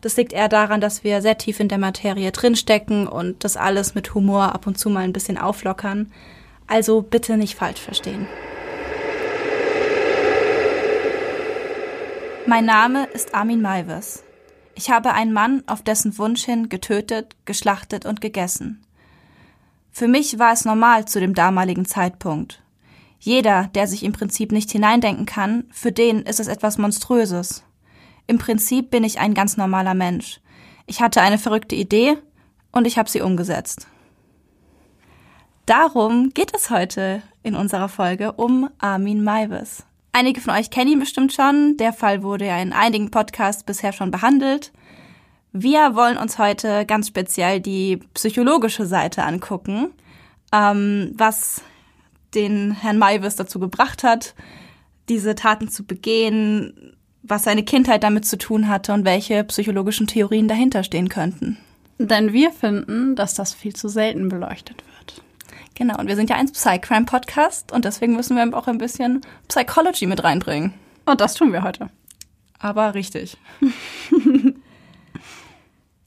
Das liegt eher daran, dass wir sehr tief in der Materie drinstecken und das alles mit Humor ab und zu mal ein bisschen auflockern. Also bitte nicht falsch verstehen. Mein Name ist Armin Maives. Ich habe einen Mann auf dessen Wunsch hin getötet, geschlachtet und gegessen. Für mich war es normal zu dem damaligen Zeitpunkt. Jeder, der sich im Prinzip nicht hineindenken kann, für den ist es etwas Monströses. Im Prinzip bin ich ein ganz normaler Mensch. Ich hatte eine verrückte Idee und ich habe sie umgesetzt. Darum geht es heute in unserer Folge um Armin Maives. Einige von euch kennen ihn bestimmt schon. Der Fall wurde ja in einigen Podcasts bisher schon behandelt. Wir wollen uns heute ganz speziell die psychologische Seite angucken, ähm, was den Herrn Maivis dazu gebracht hat, diese Taten zu begehen, was seine Kindheit damit zu tun hatte und welche psychologischen Theorien dahinter stehen könnten. Denn wir finden, dass das viel zu selten beleuchtet wird. Genau, und wir sind ja ein Psycrime-Podcast und deswegen müssen wir auch ein bisschen Psychology mit reinbringen. Und das tun wir heute. Aber richtig.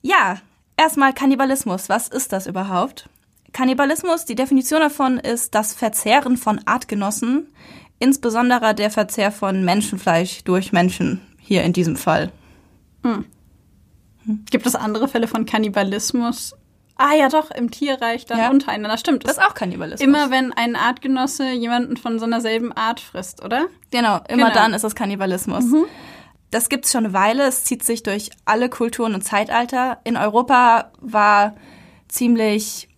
ja, erstmal Kannibalismus. Was ist das überhaupt? Kannibalismus, die Definition davon ist das Verzehren von Artgenossen, insbesondere der Verzehr von Menschenfleisch durch Menschen, hier in diesem Fall. Hm. Gibt es andere Fälle von Kannibalismus? Ah ja, doch, im Tierreich dann ja. untereinander. Stimmt. Das ist auch Kannibalismus. Immer wenn ein Artgenosse jemanden von so einer selben Art frisst, oder? Genau, immer genau. dann ist es Kannibalismus. Mhm. Das gibt's schon eine Weile. Es zieht sich durch alle Kulturen und Zeitalter. In Europa war ziemlich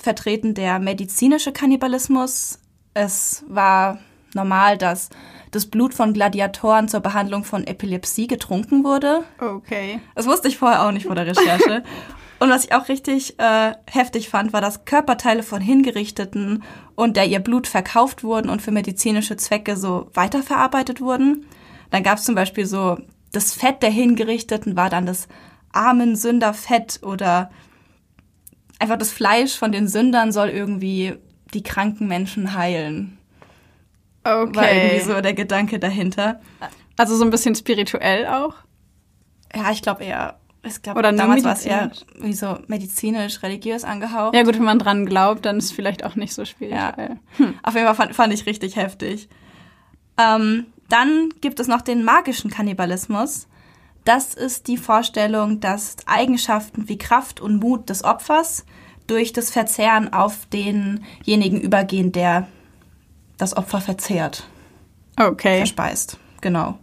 vertreten der medizinische Kannibalismus. Es war normal, dass das Blut von Gladiatoren zur Behandlung von Epilepsie getrunken wurde. Okay. Das wusste ich vorher auch nicht vor der Recherche. und was ich auch richtig äh, heftig fand, war, dass Körperteile von Hingerichteten und der ihr Blut verkauft wurden und für medizinische Zwecke so weiterverarbeitet wurden. Dann gab es zum Beispiel so, das Fett der Hingerichteten war dann das armen Sünderfett oder einfach das Fleisch von den Sündern soll irgendwie die kranken Menschen heilen. Okay. War irgendwie so der Gedanke dahinter. Also so ein bisschen spirituell auch? Ja, ich glaube eher. Ich glaube, damals war es eher wie so medizinisch, religiös angehaucht. Ja gut, wenn man dran glaubt, dann ist es vielleicht auch nicht so spirituell. Ja. Hm. Auf jeden Fall fand, fand ich richtig heftig. Ähm, dann gibt es noch den magischen Kannibalismus. Das ist die Vorstellung, dass Eigenschaften wie Kraft und Mut des Opfers durch das Verzehren auf denjenigen übergehen, der das Opfer verzehrt. Okay. Verspeist, genau.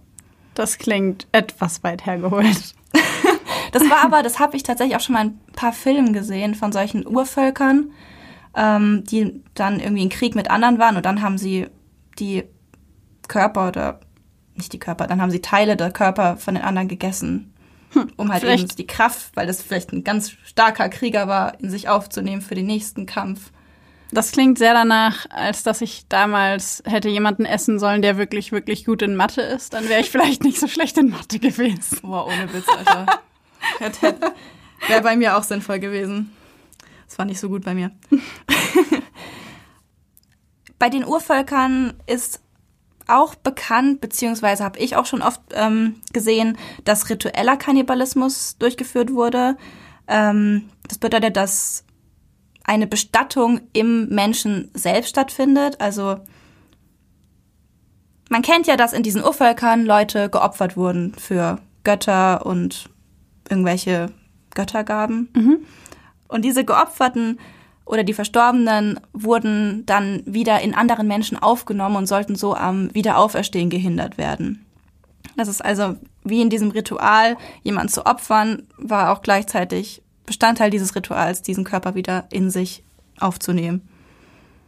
Das klingt etwas weit hergeholt. das war aber, das habe ich tatsächlich auch schon mal in ein paar Filmen gesehen von solchen Urvölkern, ähm, die dann irgendwie in Krieg mit anderen waren und dann haben sie die Körper oder nicht die Körper, dann haben sie Teile der Körper von den anderen gegessen. Hm, um halt vielleicht. eben die Kraft, weil das vielleicht ein ganz starker Krieger war, in sich aufzunehmen für den nächsten Kampf. Das klingt sehr danach, als dass ich damals hätte jemanden essen sollen, der wirklich, wirklich gut in Mathe ist. Dann wäre ich vielleicht nicht so schlecht in Mathe gewesen. Boah, ohne Witz, Alter. Wäre bei mir auch sinnvoll gewesen. Das war nicht so gut bei mir. bei den Urvölkern ist auch bekannt, beziehungsweise habe ich auch schon oft ähm, gesehen, dass ritueller Kannibalismus durchgeführt wurde. Ähm, das bedeutet, dass eine Bestattung im Menschen selbst stattfindet. Also man kennt ja, dass in diesen Urvölkern Leute geopfert wurden für Götter und irgendwelche Göttergaben. Mhm. Und diese geopferten oder die Verstorbenen wurden dann wieder in anderen Menschen aufgenommen und sollten so am Wiederauferstehen gehindert werden. Das ist also wie in diesem Ritual, jemanden zu opfern, war auch gleichzeitig Bestandteil dieses Rituals, diesen Körper wieder in sich aufzunehmen.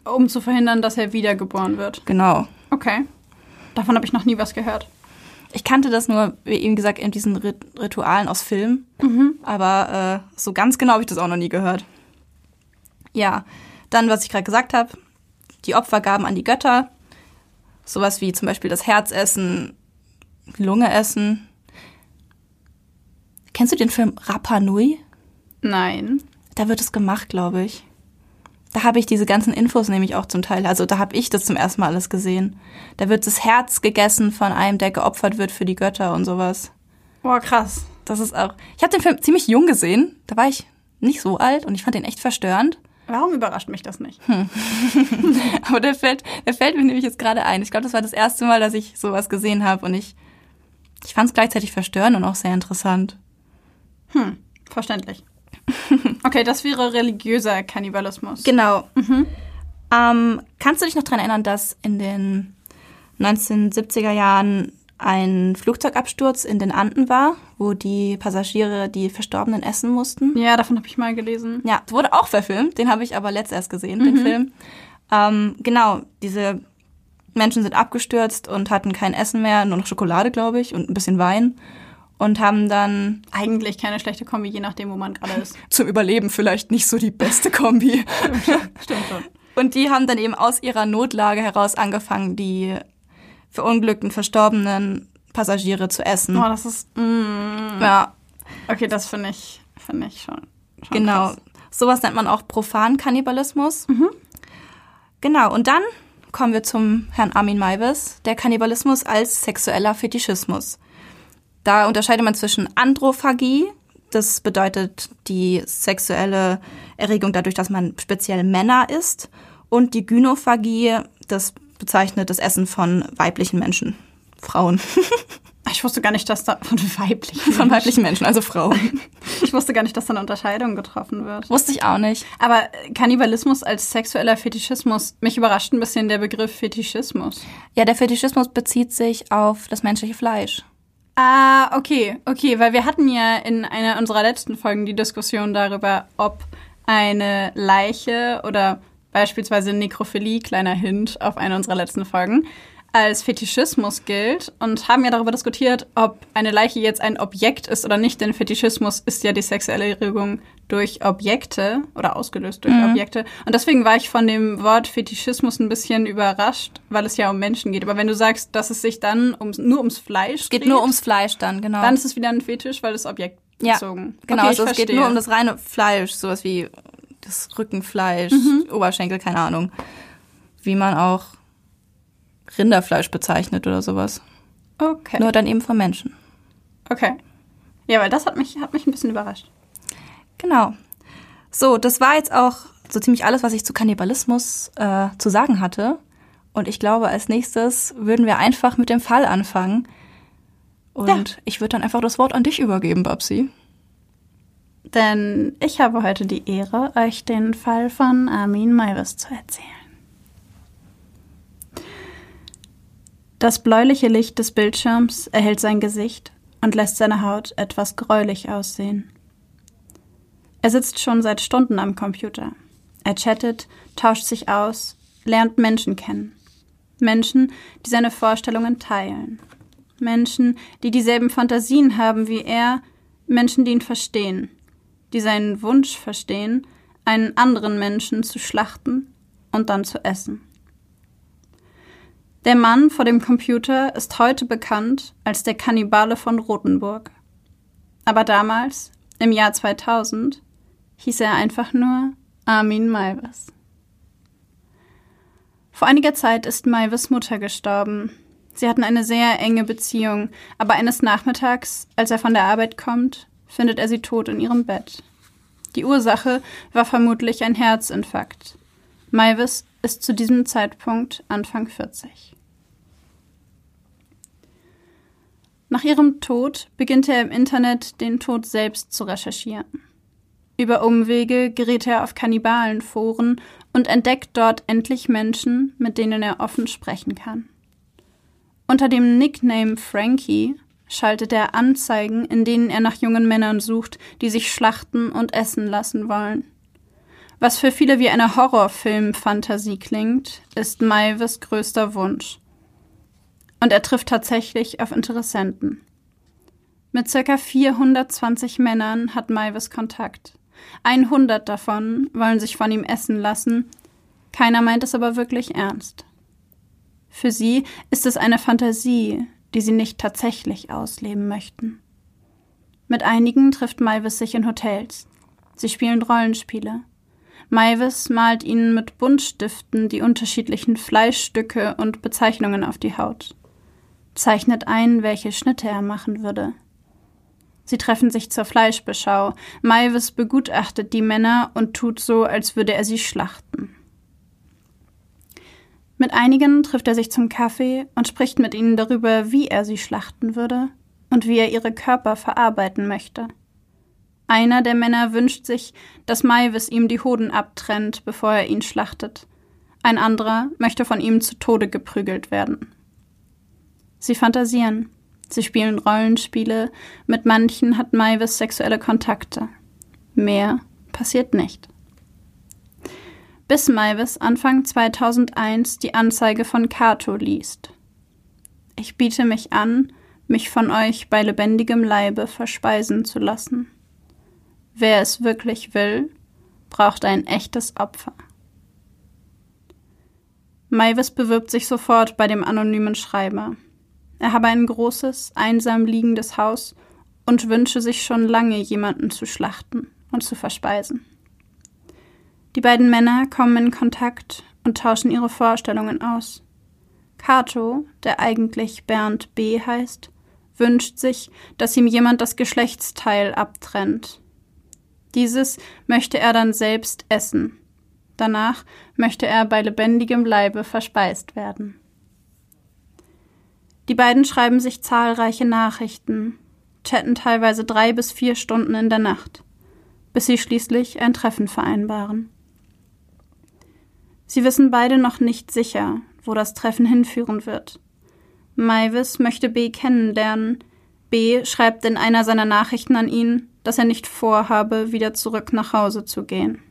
Um zu verhindern, dass er wiedergeboren wird. Genau. Okay. Davon habe ich noch nie was gehört. Ich kannte das nur, wie eben gesagt, in diesen Ritualen aus Filmen. Mhm. Aber äh, so ganz genau habe ich das auch noch nie gehört. Ja, dann, was ich gerade gesagt habe, die Opfergaben an die Götter. Sowas wie zum Beispiel das Herzessen, Lunge essen. Kennst du den Film Rapa Nui? Nein. Da wird es gemacht, glaube ich. Da habe ich diese ganzen Infos nämlich auch zum Teil. Also da habe ich das zum ersten Mal alles gesehen. Da wird das Herz gegessen von einem, der geopfert wird für die Götter und sowas. Boah, krass. Das ist auch. Ich habe den Film ziemlich jung gesehen. Da war ich nicht so alt und ich fand den echt verstörend. Warum überrascht mich das nicht? Hm. Aber der fällt, der fällt mir nämlich jetzt gerade ein. Ich glaube, das war das erste Mal, dass ich sowas gesehen habe und ich, ich fand es gleichzeitig verstörend und auch sehr interessant. Hm, verständlich. Okay, das wäre religiöser Kannibalismus. Genau. Mhm. Ähm, kannst du dich noch daran erinnern, dass in den 1970er Jahren ein Flugzeugabsturz in den Anden war, wo die Passagiere die Verstorbenen essen mussten? Ja, davon habe ich mal gelesen. Ja, wurde auch verfilmt, den habe ich aber letzt erst gesehen, mhm. den Film. Ähm, genau, diese Menschen sind abgestürzt und hatten kein Essen mehr, nur noch Schokolade, glaube ich, und ein bisschen Wein und haben dann eigentlich keine schlechte Kombi, je nachdem, wo man gerade ist. Zum Überleben vielleicht nicht so die beste Kombi. Stimmt schon. Und die haben dann eben aus ihrer Notlage heraus angefangen, die verunglückten, verstorbenen Passagiere zu essen. Oh, das ist. Mm, ja. Okay, das finde ich, finde ich schon. schon genau. Krass. Sowas nennt man auch Profankannibalismus. Mhm. Genau. Und dann kommen wir zum Herrn Armin Maivis, der Kannibalismus als sexueller Fetischismus. Da unterscheidet man zwischen Androphagie, das bedeutet die sexuelle Erregung dadurch, dass man speziell Männer isst, und die Gynophagie, das bezeichnet das Essen von weiblichen Menschen, Frauen. Ich wusste gar nicht, dass da von weiblichen Menschen. Von weiblichen Menschen, also Frauen. Ich wusste gar nicht, dass da eine Unterscheidung getroffen wird. Wusste ich auch nicht. Aber Kannibalismus als sexueller Fetischismus, mich überrascht ein bisschen der Begriff Fetischismus. Ja, der Fetischismus bezieht sich auf das menschliche Fleisch. Ah, okay, okay, weil wir hatten ja in einer unserer letzten Folgen die Diskussion darüber, ob eine Leiche oder beispielsweise Nekrophilie, kleiner Hint auf eine unserer letzten Folgen, als Fetischismus gilt und haben ja darüber diskutiert, ob eine Leiche jetzt ein Objekt ist oder nicht, denn Fetischismus ist ja die sexuelle Erregung durch Objekte oder ausgelöst durch mhm. Objekte. Und deswegen war ich von dem Wort Fetischismus ein bisschen überrascht, weil es ja um Menschen geht. Aber wenn du sagst, dass es sich dann ums, nur ums Fleisch es geht, geht nur ums Fleisch dann, genau. Dann ist es wieder ein Fetisch, weil es Objekt ja, bezogen. Genau, okay, also es geht nur um das reine Fleisch, sowas wie das Rückenfleisch, mhm. Oberschenkel, keine Ahnung. Wie man auch Rinderfleisch bezeichnet oder sowas. Okay. Nur dann eben von Menschen. Okay. Ja, weil das hat mich, hat mich ein bisschen überrascht. Genau. So, das war jetzt auch so ziemlich alles, was ich zu Kannibalismus äh, zu sagen hatte. Und ich glaube, als nächstes würden wir einfach mit dem Fall anfangen. Und ja. ich würde dann einfach das Wort an dich übergeben, Babsi. Denn ich habe heute die Ehre, euch den Fall von Armin Maivis zu erzählen. Das bläuliche Licht des Bildschirms erhellt sein Gesicht und lässt seine Haut etwas gräulich aussehen. Er sitzt schon seit Stunden am Computer. Er chattet, tauscht sich aus, lernt Menschen kennen. Menschen, die seine Vorstellungen teilen. Menschen, die dieselben Fantasien haben wie er, Menschen, die ihn verstehen, die seinen Wunsch verstehen, einen anderen Menschen zu schlachten und dann zu essen. Der Mann vor dem Computer ist heute bekannt als der Kannibale von Rothenburg. Aber damals, im Jahr 2000, hieß er einfach nur Armin Maivis. Vor einiger Zeit ist Maivis Mutter gestorben. Sie hatten eine sehr enge Beziehung, aber eines Nachmittags, als er von der Arbeit kommt, findet er sie tot in ihrem Bett. Die Ursache war vermutlich ein Herzinfarkt. Maivis ist zu diesem Zeitpunkt Anfang 40. Nach ihrem Tod beginnt er im Internet den Tod selbst zu recherchieren. Über Umwege gerät er auf Kannibalenforen und entdeckt dort endlich Menschen, mit denen er offen sprechen kann. Unter dem Nickname Frankie schaltet er Anzeigen, in denen er nach jungen Männern sucht, die sich schlachten und essen lassen wollen. Was für viele wie eine Horrorfilm-Fantasie klingt, ist Maives größter Wunsch. Und er trifft tatsächlich auf Interessenten. Mit circa 420 Männern hat Maivis Kontakt. 100 davon wollen sich von ihm essen lassen. Keiner meint es aber wirklich ernst. Für sie ist es eine Fantasie, die sie nicht tatsächlich ausleben möchten. Mit einigen trifft Maivis sich in Hotels. Sie spielen Rollenspiele. Maivis malt ihnen mit Buntstiften die unterschiedlichen Fleischstücke und Bezeichnungen auf die Haut. Zeichnet ein, welche Schnitte er machen würde. Sie treffen sich zur Fleischbeschau. Maivis begutachtet die Männer und tut so, als würde er sie schlachten. Mit einigen trifft er sich zum Kaffee und spricht mit ihnen darüber, wie er sie schlachten würde und wie er ihre Körper verarbeiten möchte. Einer der Männer wünscht sich, dass Maivis ihm die Hoden abtrennt, bevor er ihn schlachtet. Ein anderer möchte von ihm zu Tode geprügelt werden. Sie fantasieren. Sie spielen Rollenspiele. Mit manchen hat Maivis sexuelle Kontakte. Mehr passiert nicht bis Maivis Anfang 2001 die Anzeige von Cato liest. Ich biete mich an, mich von euch bei lebendigem Leibe verspeisen zu lassen. Wer es wirklich will, braucht ein echtes Opfer. Maivis bewirbt sich sofort bei dem anonymen Schreiber. Er habe ein großes, einsam liegendes Haus und wünsche sich schon lange jemanden zu schlachten und zu verspeisen. Die beiden Männer kommen in Kontakt und tauschen ihre Vorstellungen aus. Kato, der eigentlich Bernd B. heißt, wünscht sich, dass ihm jemand das Geschlechtsteil abtrennt. Dieses möchte er dann selbst essen. Danach möchte er bei lebendigem Leibe verspeist werden. Die beiden schreiben sich zahlreiche Nachrichten, chatten teilweise drei bis vier Stunden in der Nacht, bis sie schließlich ein Treffen vereinbaren. Sie wissen beide noch nicht sicher, wo das Treffen hinführen wird. Maivis möchte B kennenlernen. B schreibt in einer seiner Nachrichten an ihn, dass er nicht vorhabe, wieder zurück nach Hause zu gehen.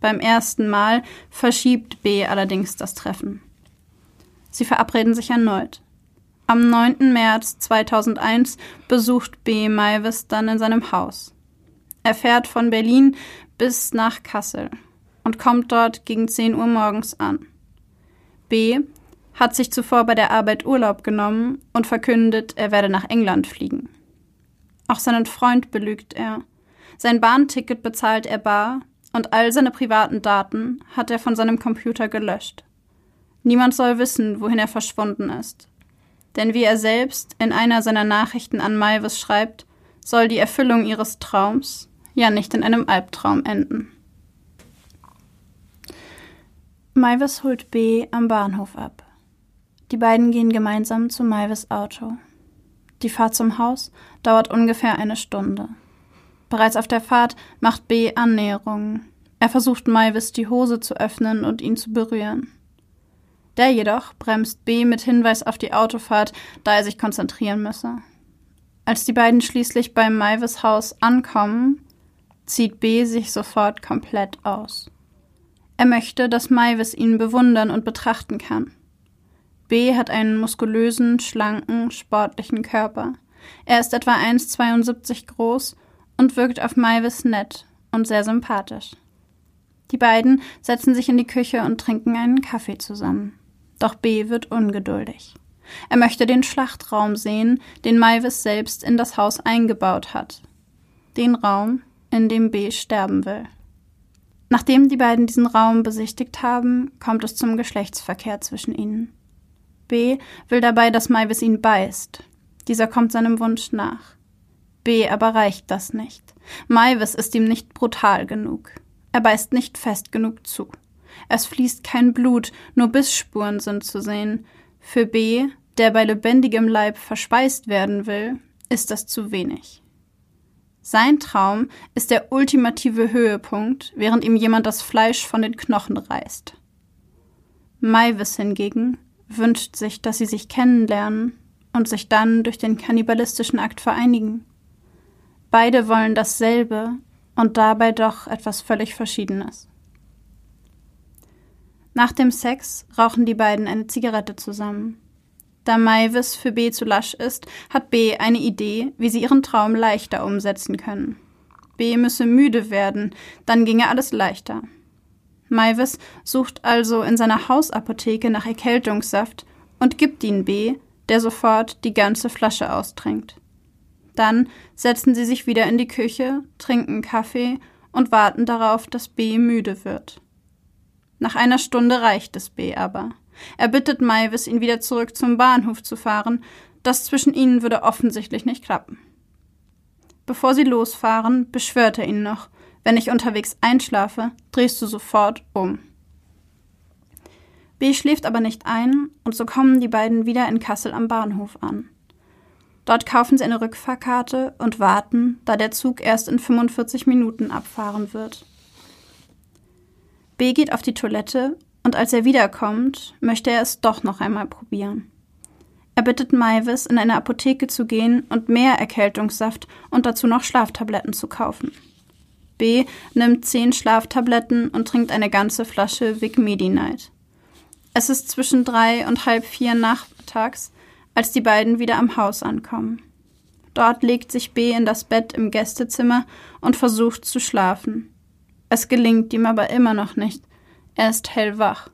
Beim ersten Mal verschiebt B allerdings das Treffen. Sie verabreden sich erneut. Am 9. März 2001 besucht B Maivis dann in seinem Haus. Er fährt von Berlin bis nach Kassel und kommt dort gegen 10 Uhr morgens an. B hat sich zuvor bei der Arbeit Urlaub genommen und verkündet, er werde nach England fliegen. Auch seinen Freund belügt er. Sein Bahnticket bezahlt er bar und all seine privaten Daten hat er von seinem Computer gelöscht. Niemand soll wissen, wohin er verschwunden ist. Denn wie er selbst in einer seiner Nachrichten an Maivis schreibt, soll die Erfüllung ihres Traums ja nicht in einem Albtraum enden. Maivis holt B am Bahnhof ab. Die beiden gehen gemeinsam zu Maivis Auto. Die Fahrt zum Haus dauert ungefähr eine Stunde. Bereits auf der Fahrt macht B Annäherungen. Er versucht Maivis die Hose zu öffnen und ihn zu berühren. Der jedoch bremst B mit Hinweis auf die Autofahrt, da er sich konzentrieren müsse. Als die beiden schließlich beim Maivis Haus ankommen, zieht B sich sofort komplett aus. Er möchte, dass Maivis ihn bewundern und betrachten kann. B hat einen muskulösen, schlanken, sportlichen Körper. Er ist etwa 1,72 groß und wirkt auf Maivis nett und sehr sympathisch. Die beiden setzen sich in die Küche und trinken einen Kaffee zusammen. Doch B wird ungeduldig. Er möchte den Schlachtraum sehen, den Maivis selbst in das Haus eingebaut hat. Den Raum, in dem B sterben will. Nachdem die beiden diesen Raum besichtigt haben, kommt es zum Geschlechtsverkehr zwischen ihnen. B will dabei, dass Maivis ihn beißt. Dieser kommt seinem Wunsch nach. B aber reicht das nicht. Maivis ist ihm nicht brutal genug. Er beißt nicht fest genug zu. Es fließt kein Blut, nur Bissspuren sind zu sehen. Für B, der bei lebendigem Leib verspeist werden will, ist das zu wenig. Sein Traum ist der ultimative Höhepunkt, während ihm jemand das Fleisch von den Knochen reißt. Maivis hingegen wünscht sich, dass sie sich kennenlernen und sich dann durch den kannibalistischen Akt vereinigen. Beide wollen dasselbe und dabei doch etwas völlig Verschiedenes. Nach dem Sex rauchen die beiden eine Zigarette zusammen. Da Maivis für B zu lasch ist, hat B eine Idee, wie sie ihren Traum leichter umsetzen können. B müsse müde werden, dann ginge alles leichter. Maivis sucht also in seiner Hausapotheke nach Erkältungssaft und gibt ihn B, der sofort die ganze Flasche austrinkt. Dann setzen sie sich wieder in die Küche, trinken Kaffee und warten darauf, dass B müde wird. Nach einer Stunde reicht es B aber. Er bittet Maivis, ihn wieder zurück zum Bahnhof zu fahren. Das zwischen ihnen würde offensichtlich nicht klappen. Bevor sie losfahren, beschwört er ihn noch. Wenn ich unterwegs einschlafe, drehst du sofort um. B schläft aber nicht ein, und so kommen die beiden wieder in Kassel am Bahnhof an. Dort kaufen sie eine Rückfahrkarte und warten, da der Zug erst in 45 Minuten abfahren wird. B geht auf die Toilette und als er wiederkommt, möchte er es doch noch einmal probieren. Er bittet Maivis, in eine Apotheke zu gehen und mehr Erkältungssaft und dazu noch Schlaftabletten zu kaufen. B nimmt zehn Schlaftabletten und trinkt eine ganze Flasche Vic Medi-Night. Es ist zwischen drei und halb vier nachmittags, als die beiden wieder am Haus ankommen. Dort legt sich B in das Bett im Gästezimmer und versucht zu schlafen. Es gelingt ihm aber immer noch nicht. Er ist hellwach.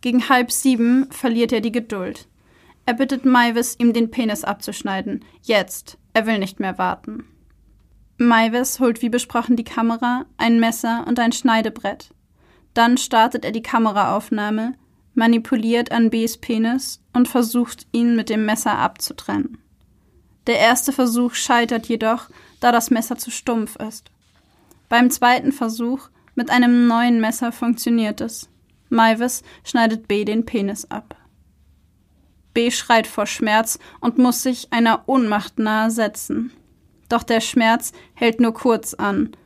Gegen halb sieben verliert er die Geduld. Er bittet Maivis, ihm den Penis abzuschneiden. Jetzt. Er will nicht mehr warten. Maivis holt wie besprochen die Kamera, ein Messer und ein Schneidebrett. Dann startet er die Kameraaufnahme, manipuliert an Bs Penis und versucht, ihn mit dem Messer abzutrennen. Der erste Versuch scheitert jedoch, da das Messer zu stumpf ist. Beim zweiten Versuch mit einem neuen Messer funktioniert es. Maivis schneidet B den Penis ab. B schreit vor Schmerz und muss sich einer Ohnmacht nahe setzen. Doch der Schmerz hält nur kurz an,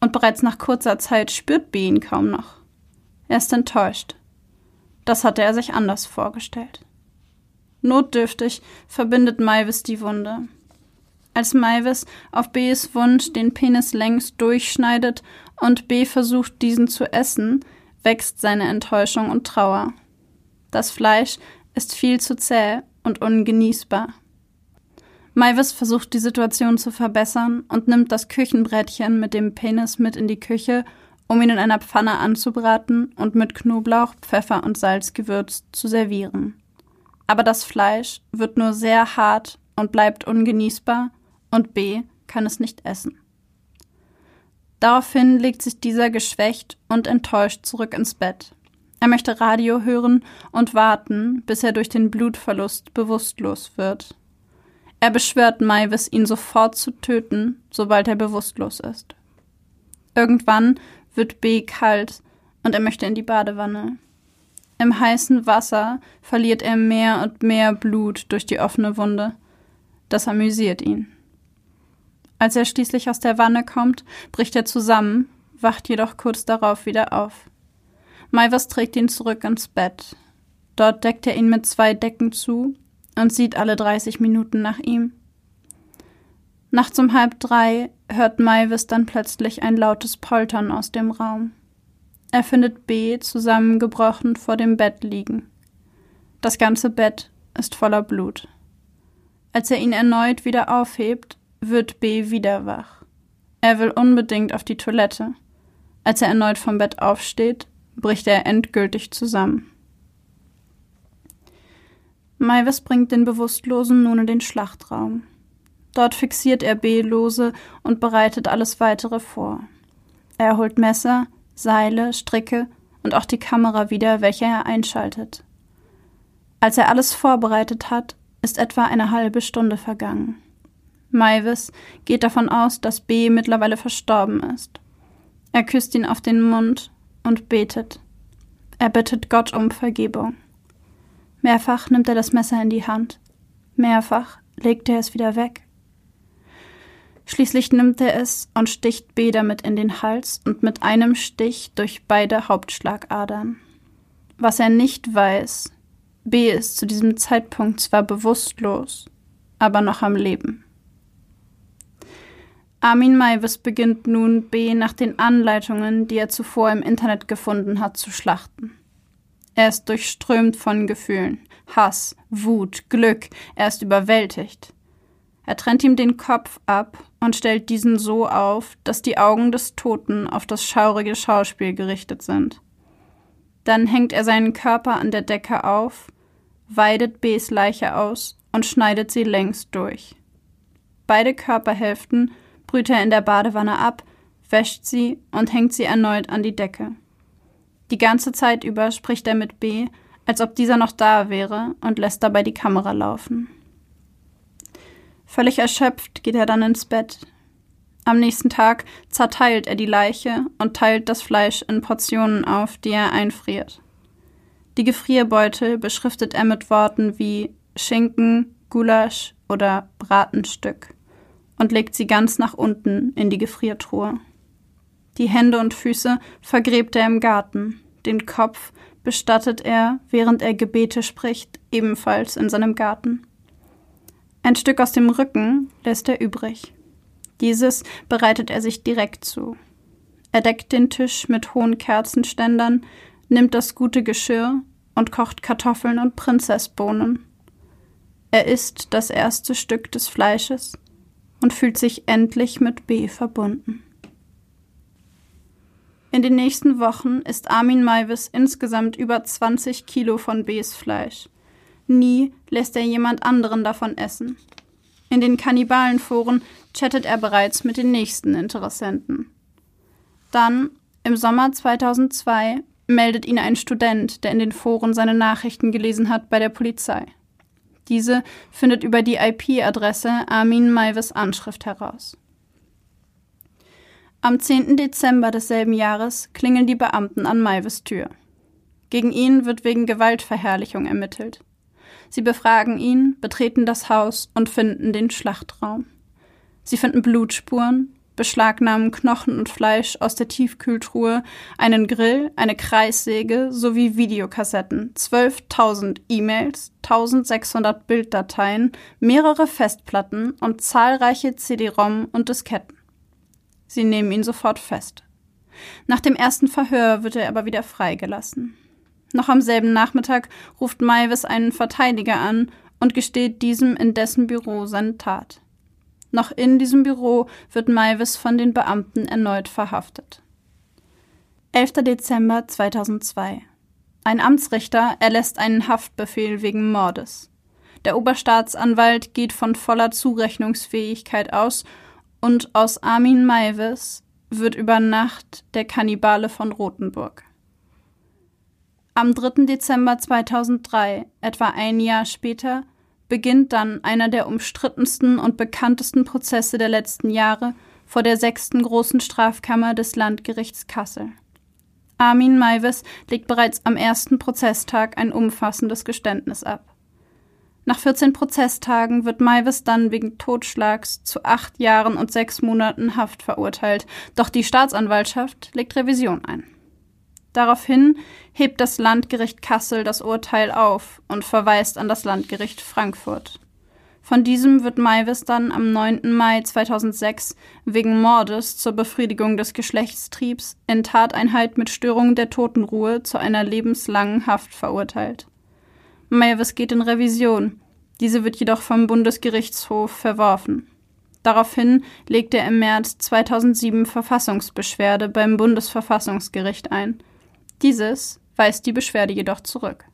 und bereits nach kurzer Zeit spürt B ihn kaum noch. Er ist enttäuscht. Das hatte er sich anders vorgestellt. Notdürftig verbindet Maivis die Wunde. Als Maivis auf Bs Wunsch den Penis längs durchschneidet und B versucht, diesen zu essen, wächst seine Enttäuschung und Trauer. Das Fleisch ist viel zu zäh und ungenießbar. Maivis versucht die Situation zu verbessern und nimmt das Küchenbrettchen mit dem Penis mit in die Küche um ihn in einer Pfanne anzubraten und mit Knoblauch, Pfeffer und Salz gewürzt zu servieren. Aber das Fleisch wird nur sehr hart und bleibt ungenießbar und B kann es nicht essen. Daraufhin legt sich dieser geschwächt und enttäuscht zurück ins Bett. Er möchte Radio hören und warten, bis er durch den Blutverlust bewusstlos wird. Er beschwört Maivis, ihn sofort zu töten, sobald er bewusstlos ist. Irgendwann wird B kalt und er möchte in die Badewanne. Im heißen Wasser verliert er mehr und mehr Blut durch die offene Wunde. Das amüsiert ihn. Als er schließlich aus der Wanne kommt, bricht er zusammen, wacht jedoch kurz darauf wieder auf. Maivas trägt ihn zurück ins Bett. Dort deckt er ihn mit zwei Decken zu und sieht alle 30 Minuten nach ihm. Nachts um halb drei hört Maivis dann plötzlich ein lautes Poltern aus dem Raum. Er findet B zusammengebrochen vor dem Bett liegen. Das ganze Bett ist voller Blut. Als er ihn erneut wieder aufhebt, wird B wieder wach. Er will unbedingt auf die Toilette. Als er erneut vom Bett aufsteht, bricht er endgültig zusammen. Maivis bringt den Bewusstlosen nun in den Schlachtraum. Dort fixiert er B-Lose und bereitet alles weitere vor. Er holt Messer, Seile, Stricke und auch die Kamera wieder, welche er einschaltet. Als er alles vorbereitet hat, ist etwa eine halbe Stunde vergangen. Maivis geht davon aus, dass B mittlerweile verstorben ist. Er küsst ihn auf den Mund und betet. Er bittet Gott um Vergebung. Mehrfach nimmt er das Messer in die Hand. Mehrfach legt er es wieder weg. Schließlich nimmt er es und sticht B damit in den Hals und mit einem Stich durch beide Hauptschlagadern. Was er nicht weiß, B ist zu diesem Zeitpunkt zwar bewusstlos, aber noch am Leben. Armin Maivis beginnt nun, B nach den Anleitungen, die er zuvor im Internet gefunden hat, zu schlachten. Er ist durchströmt von Gefühlen. Hass, Wut, Glück, er ist überwältigt. Er trennt ihm den Kopf ab und stellt diesen so auf, dass die Augen des Toten auf das schaurige Schauspiel gerichtet sind. Dann hängt er seinen Körper an der Decke auf, weidet Bs Leiche aus und schneidet sie längs durch. Beide Körperhälften brüht er in der Badewanne ab, wäscht sie und hängt sie erneut an die Decke. Die ganze Zeit über spricht er mit B, als ob dieser noch da wäre und lässt dabei die Kamera laufen. Völlig erschöpft geht er dann ins Bett. Am nächsten Tag zerteilt er die Leiche und teilt das Fleisch in Portionen auf, die er einfriert. Die Gefrierbeutel beschriftet er mit Worten wie Schinken, Gulasch oder Bratenstück und legt sie ganz nach unten in die Gefriertruhe. Die Hände und Füße vergräbt er im Garten, den Kopf bestattet er, während er Gebete spricht, ebenfalls in seinem Garten. Ein Stück aus dem Rücken lässt er übrig. Dieses bereitet er sich direkt zu. Er deckt den Tisch mit hohen Kerzenständern, nimmt das gute Geschirr und kocht Kartoffeln und Prinzessbohnen. Er isst das erste Stück des Fleisches und fühlt sich endlich mit B verbunden. In den nächsten Wochen isst Armin Maivis insgesamt über 20 Kilo von Bs Fleisch. Nie lässt er jemand anderen davon essen. In den Kannibalenforen chattet er bereits mit den nächsten Interessenten. Dann, im Sommer 2002, meldet ihn ein Student, der in den Foren seine Nachrichten gelesen hat, bei der Polizei. Diese findet über die IP-Adresse Armin Maivis Anschrift heraus. Am 10. Dezember desselben Jahres klingeln die Beamten an Maivis Tür. Gegen ihn wird wegen Gewaltverherrlichung ermittelt. Sie befragen ihn, betreten das Haus und finden den Schlachtraum. Sie finden Blutspuren, beschlagnahmen Knochen und Fleisch aus der Tiefkühltruhe, einen Grill, eine Kreissäge sowie Videokassetten, 12.000 E-Mails, 1600 Bilddateien, mehrere Festplatten und zahlreiche CD-ROM und Disketten. Sie nehmen ihn sofort fest. Nach dem ersten Verhör wird er aber wieder freigelassen. Noch am selben Nachmittag ruft Maivis einen Verteidiger an und gesteht diesem in dessen Büro seine Tat. Noch in diesem Büro wird Maivis von den Beamten erneut verhaftet. 11. Dezember 2002. Ein Amtsrichter erlässt einen Haftbefehl wegen Mordes. Der Oberstaatsanwalt geht von voller Zurechnungsfähigkeit aus und aus Armin Maivis wird über Nacht der Kannibale von Rothenburg. Am 3. Dezember 2003, etwa ein Jahr später, beginnt dann einer der umstrittensten und bekanntesten Prozesse der letzten Jahre vor der sechsten großen Strafkammer des Landgerichts Kassel. Armin Maivis legt bereits am ersten Prozesstag ein umfassendes Geständnis ab. Nach 14 Prozesstagen wird Maivis dann wegen Totschlags zu acht Jahren und sechs Monaten Haft verurteilt, doch die Staatsanwaltschaft legt Revision ein. Daraufhin hebt das Landgericht Kassel das Urteil auf und verweist an das Landgericht Frankfurt. Von diesem wird Maivis dann am 9. Mai 2006 wegen Mordes zur Befriedigung des Geschlechtstriebs in Tateinheit mit Störung der Totenruhe zu einer lebenslangen Haft verurteilt. Maivis geht in Revision, diese wird jedoch vom Bundesgerichtshof verworfen. Daraufhin legt er im März 2007 Verfassungsbeschwerde beim Bundesverfassungsgericht ein – dieses weist die Beschwerde jedoch zurück.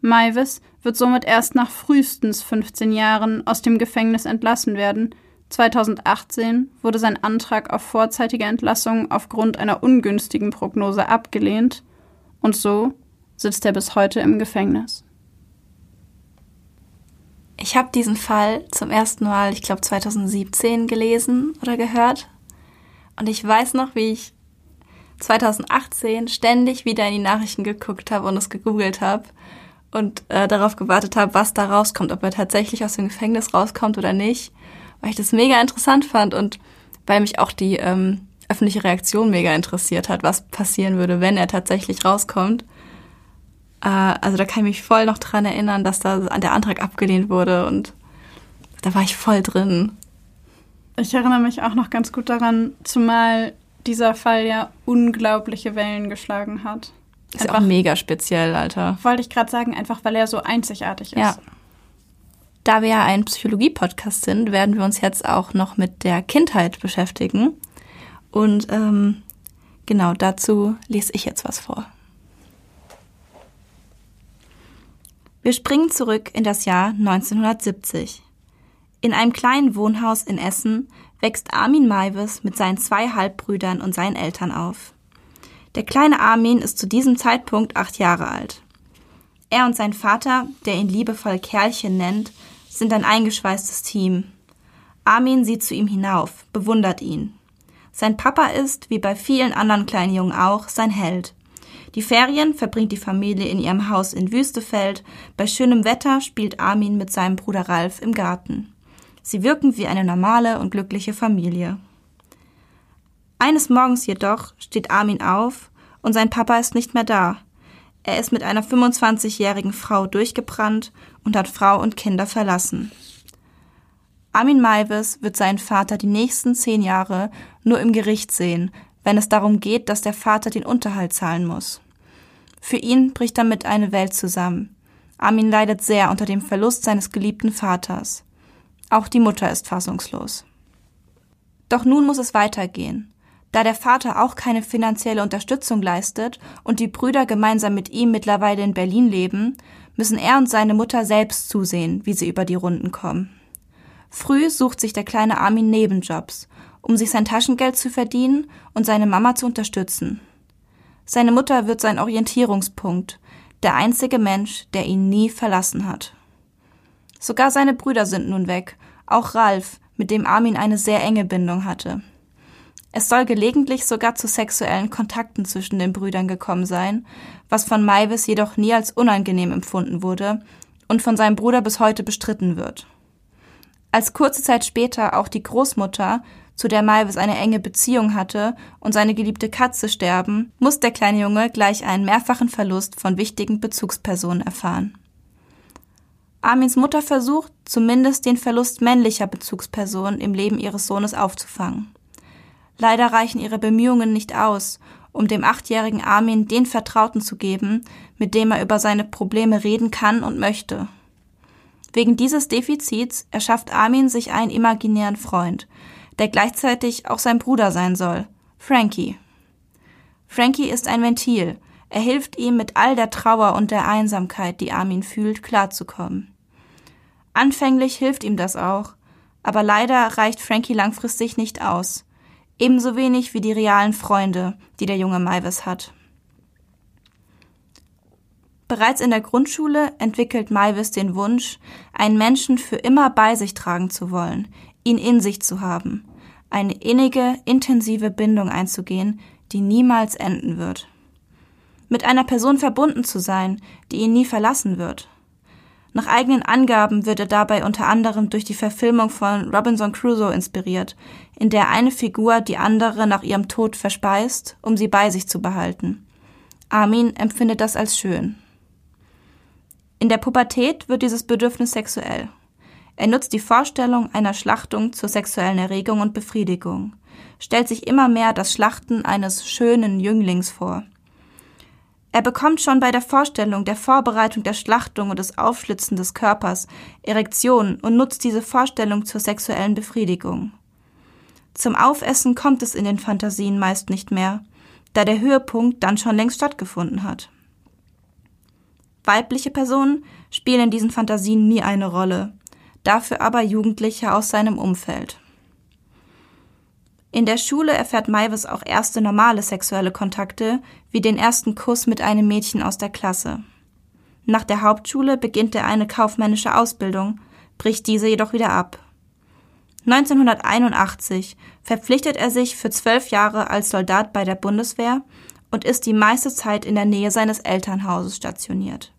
Maivis wird somit erst nach frühestens 15 Jahren aus dem Gefängnis entlassen werden. 2018 wurde sein Antrag auf vorzeitige Entlassung aufgrund einer ungünstigen Prognose abgelehnt und so sitzt er bis heute im Gefängnis. Ich habe diesen Fall zum ersten Mal, ich glaube 2017 gelesen oder gehört und ich weiß noch, wie ich 2018 ständig wieder in die Nachrichten geguckt habe und es gegoogelt habe und äh, darauf gewartet habe, was da rauskommt, ob er tatsächlich aus dem Gefängnis rauskommt oder nicht. weil ich das mega interessant fand und weil mich auch die ähm, öffentliche Reaktion mega interessiert hat, was passieren würde, wenn er tatsächlich rauskommt. Äh, also da kann ich mich voll noch dran erinnern, dass da der Antrag abgelehnt wurde und da war ich voll drin. Ich erinnere mich auch noch ganz gut daran, zumal dieser Fall ja unglaubliche Wellen geschlagen hat. Ist einfach, auch mega speziell, Alter. Wollte ich gerade sagen, einfach weil er so einzigartig ist. Ja. Da wir ja ein Psychologie-Podcast sind, werden wir uns jetzt auch noch mit der Kindheit beschäftigen. Und ähm, genau dazu lese ich jetzt was vor. Wir springen zurück in das Jahr 1970. In einem kleinen Wohnhaus in Essen wächst Armin Maivis mit seinen zwei Halbbrüdern und seinen Eltern auf. Der kleine Armin ist zu diesem Zeitpunkt acht Jahre alt. Er und sein Vater, der ihn liebevoll Kerlchen nennt, sind ein eingeschweißtes Team. Armin sieht zu ihm hinauf, bewundert ihn. Sein Papa ist, wie bei vielen anderen kleinen Jungen auch, sein Held. Die Ferien verbringt die Familie in ihrem Haus in Wüstefeld. Bei schönem Wetter spielt Armin mit seinem Bruder Ralf im Garten. Sie wirken wie eine normale und glückliche Familie. Eines Morgens jedoch steht Armin auf und sein Papa ist nicht mehr da. Er ist mit einer 25-jährigen Frau durchgebrannt und hat Frau und Kinder verlassen. Armin Maivis wird seinen Vater die nächsten zehn Jahre nur im Gericht sehen, wenn es darum geht, dass der Vater den Unterhalt zahlen muss. Für ihn bricht damit eine Welt zusammen. Armin leidet sehr unter dem Verlust seines geliebten Vaters. Auch die Mutter ist fassungslos. Doch nun muss es weitergehen. Da der Vater auch keine finanzielle Unterstützung leistet und die Brüder gemeinsam mit ihm mittlerweile in Berlin leben, müssen er und seine Mutter selbst zusehen, wie sie über die Runden kommen. Früh sucht sich der kleine Armin Nebenjobs, um sich sein Taschengeld zu verdienen und seine Mama zu unterstützen. Seine Mutter wird sein Orientierungspunkt, der einzige Mensch, der ihn nie verlassen hat. Sogar seine Brüder sind nun weg, auch Ralf, mit dem Armin eine sehr enge Bindung hatte. Es soll gelegentlich sogar zu sexuellen Kontakten zwischen den Brüdern gekommen sein, was von Maivis jedoch nie als unangenehm empfunden wurde und von seinem Bruder bis heute bestritten wird. Als kurze Zeit später auch die Großmutter, zu der Maivis eine enge Beziehung hatte, und seine geliebte Katze sterben, muss der kleine Junge gleich einen mehrfachen Verlust von wichtigen Bezugspersonen erfahren. Armins Mutter versucht, zumindest den Verlust männlicher Bezugspersonen im Leben ihres Sohnes aufzufangen. Leider reichen ihre Bemühungen nicht aus, um dem achtjährigen Armin den Vertrauten zu geben, mit dem er über seine Probleme reden kann und möchte. Wegen dieses Defizits erschafft Armin sich einen imaginären Freund, der gleichzeitig auch sein Bruder sein soll, Frankie. Frankie ist ein Ventil, er hilft ihm mit all der Trauer und der Einsamkeit, die Armin fühlt, klarzukommen. Anfänglich hilft ihm das auch, aber leider reicht Frankie langfristig nicht aus ebenso wenig wie die realen Freunde, die der junge Maivis hat. Bereits in der Grundschule entwickelt Maivis den Wunsch, einen Menschen für immer bei sich tragen zu wollen, ihn in sich zu haben, eine innige, intensive Bindung einzugehen, die niemals enden wird. Mit einer Person verbunden zu sein, die ihn nie verlassen wird. Nach eigenen Angaben wird er dabei unter anderem durch die Verfilmung von Robinson Crusoe inspiriert, in der eine Figur die andere nach ihrem Tod verspeist, um sie bei sich zu behalten. Armin empfindet das als schön. In der Pubertät wird dieses Bedürfnis sexuell. Er nutzt die Vorstellung einer Schlachtung zur sexuellen Erregung und Befriedigung, stellt sich immer mehr das Schlachten eines schönen Jünglings vor – er bekommt schon bei der Vorstellung der Vorbereitung der Schlachtung und des Aufschlitzen des Körpers Erektionen und nutzt diese Vorstellung zur sexuellen Befriedigung. Zum Aufessen kommt es in den Fantasien meist nicht mehr, da der Höhepunkt dann schon längst stattgefunden hat. Weibliche Personen spielen in diesen Fantasien nie eine Rolle, dafür aber Jugendliche aus seinem Umfeld. In der Schule erfährt Maivis auch erste normale sexuelle Kontakte, wie den ersten Kuss mit einem Mädchen aus der Klasse. Nach der Hauptschule beginnt er eine kaufmännische Ausbildung, bricht diese jedoch wieder ab. 1981 verpflichtet er sich für zwölf Jahre als Soldat bei der Bundeswehr und ist die meiste Zeit in der Nähe seines Elternhauses stationiert.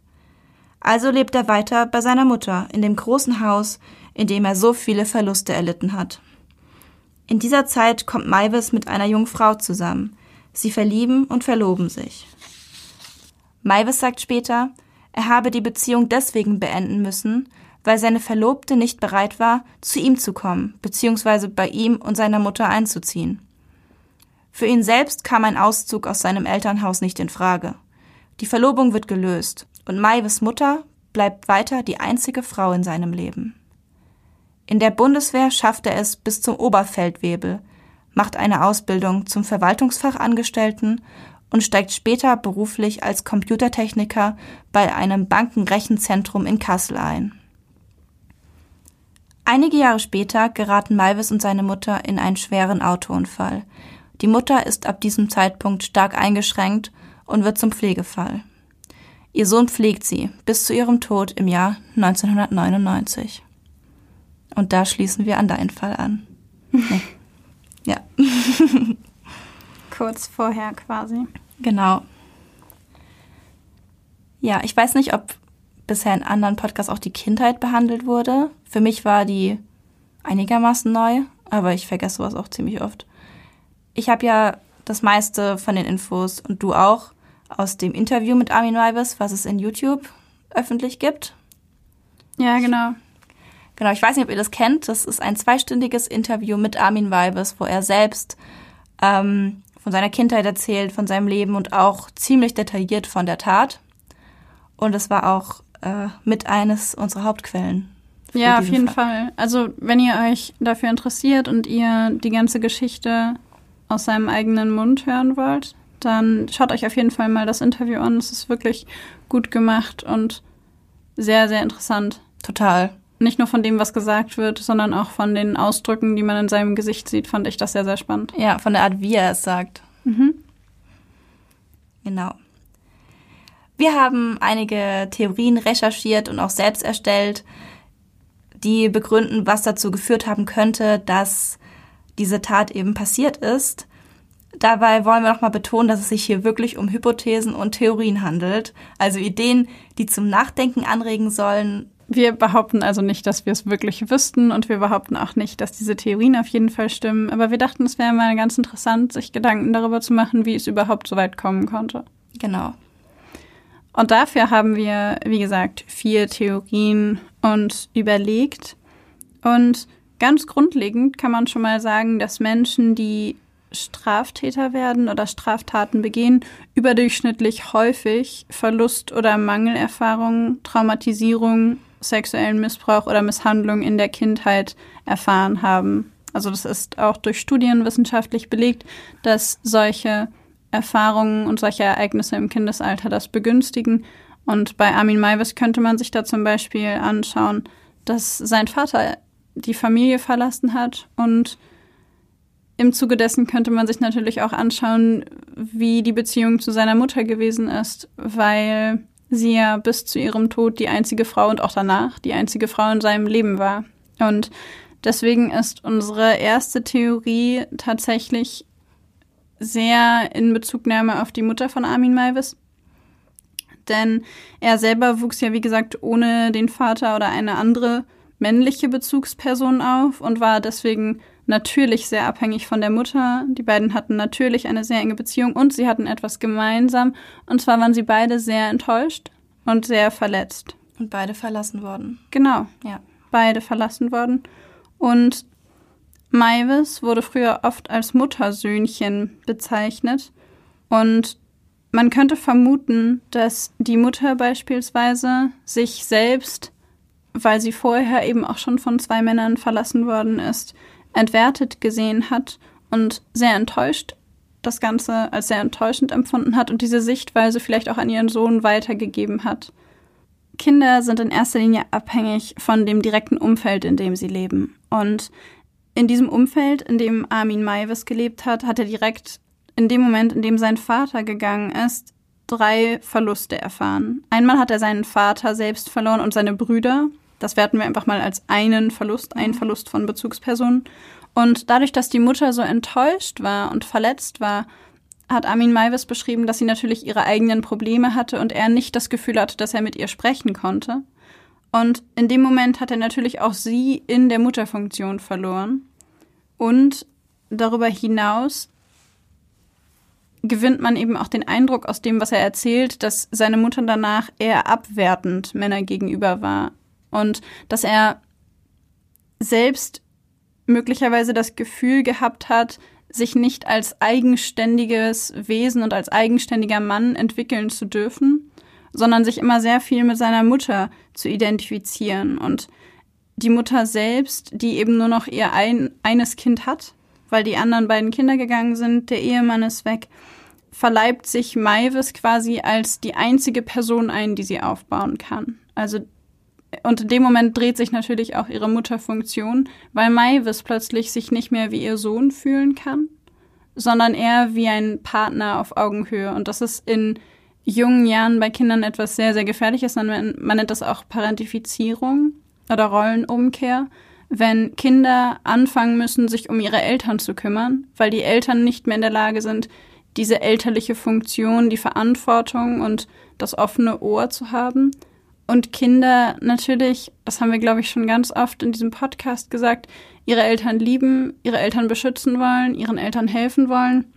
Also lebt er weiter bei seiner Mutter in dem großen Haus, in dem er so viele Verluste erlitten hat. In dieser Zeit kommt Maivis mit einer jungen Frau zusammen. Sie verlieben und verloben sich. Maivis sagt später, er habe die Beziehung deswegen beenden müssen, weil seine Verlobte nicht bereit war, zu ihm zu kommen, beziehungsweise bei ihm und seiner Mutter einzuziehen. Für ihn selbst kam ein Auszug aus seinem Elternhaus nicht in Frage. Die Verlobung wird gelöst und Maives Mutter bleibt weiter die einzige Frau in seinem Leben. In der Bundeswehr schafft er es bis zum Oberfeldwebel, macht eine Ausbildung zum Verwaltungsfachangestellten und steigt später beruflich als Computertechniker bei einem Bankenrechenzentrum in Kassel ein. Einige Jahre später geraten Malvis und seine Mutter in einen schweren Autounfall. Die Mutter ist ab diesem Zeitpunkt stark eingeschränkt und wird zum Pflegefall. Ihr Sohn pflegt sie bis zu ihrem Tod im Jahr 1999. Und da schließen wir an deinen Fall an. Nee. Ja. Kurz vorher quasi. Genau. Ja, ich weiß nicht, ob bisher in anderen Podcasts auch die Kindheit behandelt wurde. Für mich war die einigermaßen neu, aber ich vergesse sowas auch ziemlich oft. Ich habe ja das meiste von den Infos und du auch aus dem Interview mit Armin Weibes, was es in YouTube öffentlich gibt. Ja, genau. Genau, ich weiß nicht, ob ihr das kennt. Das ist ein zweistündiges Interview mit Armin Weibes, wo er selbst ähm, von seiner Kindheit erzählt, von seinem Leben und auch ziemlich detailliert von der Tat. Und es war auch äh, mit eines unserer Hauptquellen. Ja, auf jeden Fall. Fall. Also wenn ihr euch dafür interessiert und ihr die ganze Geschichte aus seinem eigenen Mund hören wollt, dann schaut euch auf jeden Fall mal das Interview an. Es ist wirklich gut gemacht und sehr, sehr interessant. Total nicht nur von dem, was gesagt wird, sondern auch von den Ausdrücken, die man in seinem Gesicht sieht, fand ich das sehr, sehr spannend. Ja, von der Art, wie er es sagt. Mhm. Genau. Wir haben einige Theorien recherchiert und auch selbst erstellt, die begründen, was dazu geführt haben könnte, dass diese Tat eben passiert ist. Dabei wollen wir nochmal betonen, dass es sich hier wirklich um Hypothesen und Theorien handelt, also Ideen, die zum Nachdenken anregen sollen wir behaupten also nicht, dass wir es wirklich wüssten und wir behaupten auch nicht, dass diese Theorien auf jeden Fall stimmen. Aber wir dachten, es wäre mal ganz interessant, sich Gedanken darüber zu machen, wie es überhaupt so weit kommen konnte. Genau. Und dafür haben wir, wie gesagt, vier Theorien uns überlegt. Und ganz grundlegend kann man schon mal sagen, dass Menschen, die Straftäter werden oder Straftaten begehen, überdurchschnittlich häufig Verlust- oder Mangelerfahrungen, Traumatisierung sexuellen Missbrauch oder Misshandlung in der Kindheit erfahren haben. Also das ist auch durch Studien wissenschaftlich belegt, dass solche Erfahrungen und solche Ereignisse im Kindesalter das begünstigen. Und bei Armin Maivis könnte man sich da zum Beispiel anschauen, dass sein Vater die Familie verlassen hat und im Zuge dessen könnte man sich natürlich auch anschauen, wie die Beziehung zu seiner Mutter gewesen ist, weil sie ja bis zu ihrem Tod die einzige Frau und auch danach die einzige Frau in seinem Leben war. Und deswegen ist unsere erste Theorie tatsächlich sehr in Bezugnahme auf die Mutter von Armin Maivis. Denn er selber wuchs ja, wie gesagt, ohne den Vater oder eine andere männliche Bezugsperson auf und war deswegen natürlich sehr abhängig von der Mutter. Die beiden hatten natürlich eine sehr enge Beziehung und sie hatten etwas gemeinsam. Und zwar waren sie beide sehr enttäuscht und sehr verletzt. Und beide verlassen worden. Genau. Ja. Beide verlassen worden. Und Maivis wurde früher oft als Muttersöhnchen bezeichnet. Und man könnte vermuten, dass die Mutter beispielsweise sich selbst, weil sie vorher eben auch schon von zwei Männern verlassen worden ist, entwertet gesehen hat und sehr enttäuscht das Ganze als sehr enttäuschend empfunden hat und diese Sichtweise vielleicht auch an ihren Sohn weitergegeben hat. Kinder sind in erster Linie abhängig von dem direkten Umfeld, in dem sie leben. Und in diesem Umfeld, in dem Armin Maivis gelebt hat, hat er direkt in dem Moment, in dem sein Vater gegangen ist, drei Verluste erfahren. Einmal hat er seinen Vater selbst verloren und seine Brüder. Das werten wir einfach mal als einen Verlust, einen Verlust von Bezugspersonen. Und dadurch, dass die Mutter so enttäuscht war und verletzt war, hat Armin Maivis beschrieben, dass sie natürlich ihre eigenen Probleme hatte und er nicht das Gefühl hatte, dass er mit ihr sprechen konnte. Und in dem Moment hat er natürlich auch sie in der Mutterfunktion verloren. Und darüber hinaus gewinnt man eben auch den Eindruck aus dem, was er erzählt, dass seine Mutter danach eher abwertend Männer gegenüber war. Und dass er selbst möglicherweise das Gefühl gehabt hat, sich nicht als eigenständiges Wesen und als eigenständiger Mann entwickeln zu dürfen, sondern sich immer sehr viel mit seiner Mutter zu identifizieren und die Mutter selbst, die eben nur noch ihr ein, eines Kind hat, weil die anderen beiden Kinder gegangen sind, der Ehemann ist weg, verleibt sich Maivis quasi als die einzige Person ein, die sie aufbauen kann. Also und in dem Moment dreht sich natürlich auch ihre Mutterfunktion, weil Maivis plötzlich sich nicht mehr wie ihr Sohn fühlen kann, sondern eher wie ein Partner auf Augenhöhe. Und das ist in jungen Jahren bei Kindern etwas sehr, sehr Gefährliches. Man, man nennt das auch Parentifizierung oder Rollenumkehr, wenn Kinder anfangen müssen, sich um ihre Eltern zu kümmern, weil die Eltern nicht mehr in der Lage sind, diese elterliche Funktion, die Verantwortung und das offene Ohr zu haben. Und Kinder natürlich, das haben wir, glaube ich, schon ganz oft in diesem Podcast gesagt, ihre Eltern lieben, ihre Eltern beschützen wollen, ihren Eltern helfen wollen.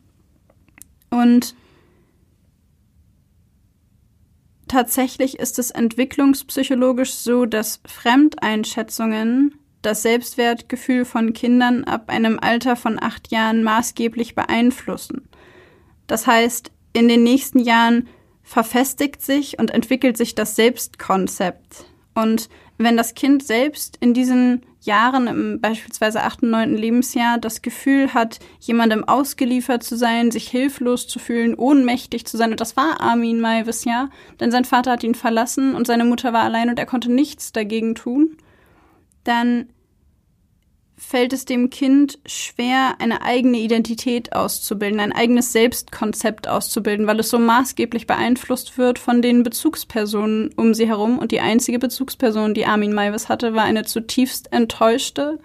Und tatsächlich ist es entwicklungspsychologisch so, dass Fremdeinschätzungen das Selbstwertgefühl von Kindern ab einem Alter von acht Jahren maßgeblich beeinflussen. Das heißt, in den nächsten Jahren verfestigt sich und entwickelt sich das Selbstkonzept. Und wenn das Kind selbst in diesen Jahren, im beispielsweise achten, neunten Lebensjahr, das Gefühl hat, jemandem ausgeliefert zu sein, sich hilflos zu fühlen, ohnmächtig zu sein, und das war Armin Maivis ja, denn sein Vater hat ihn verlassen und seine Mutter war allein und er konnte nichts dagegen tun, dann fällt es dem Kind schwer, eine eigene Identität auszubilden, ein eigenes Selbstkonzept auszubilden, weil es so maßgeblich beeinflusst wird von den Bezugspersonen um sie herum. Und die einzige Bezugsperson, die Armin Maivis hatte, war eine zutiefst enttäuschte,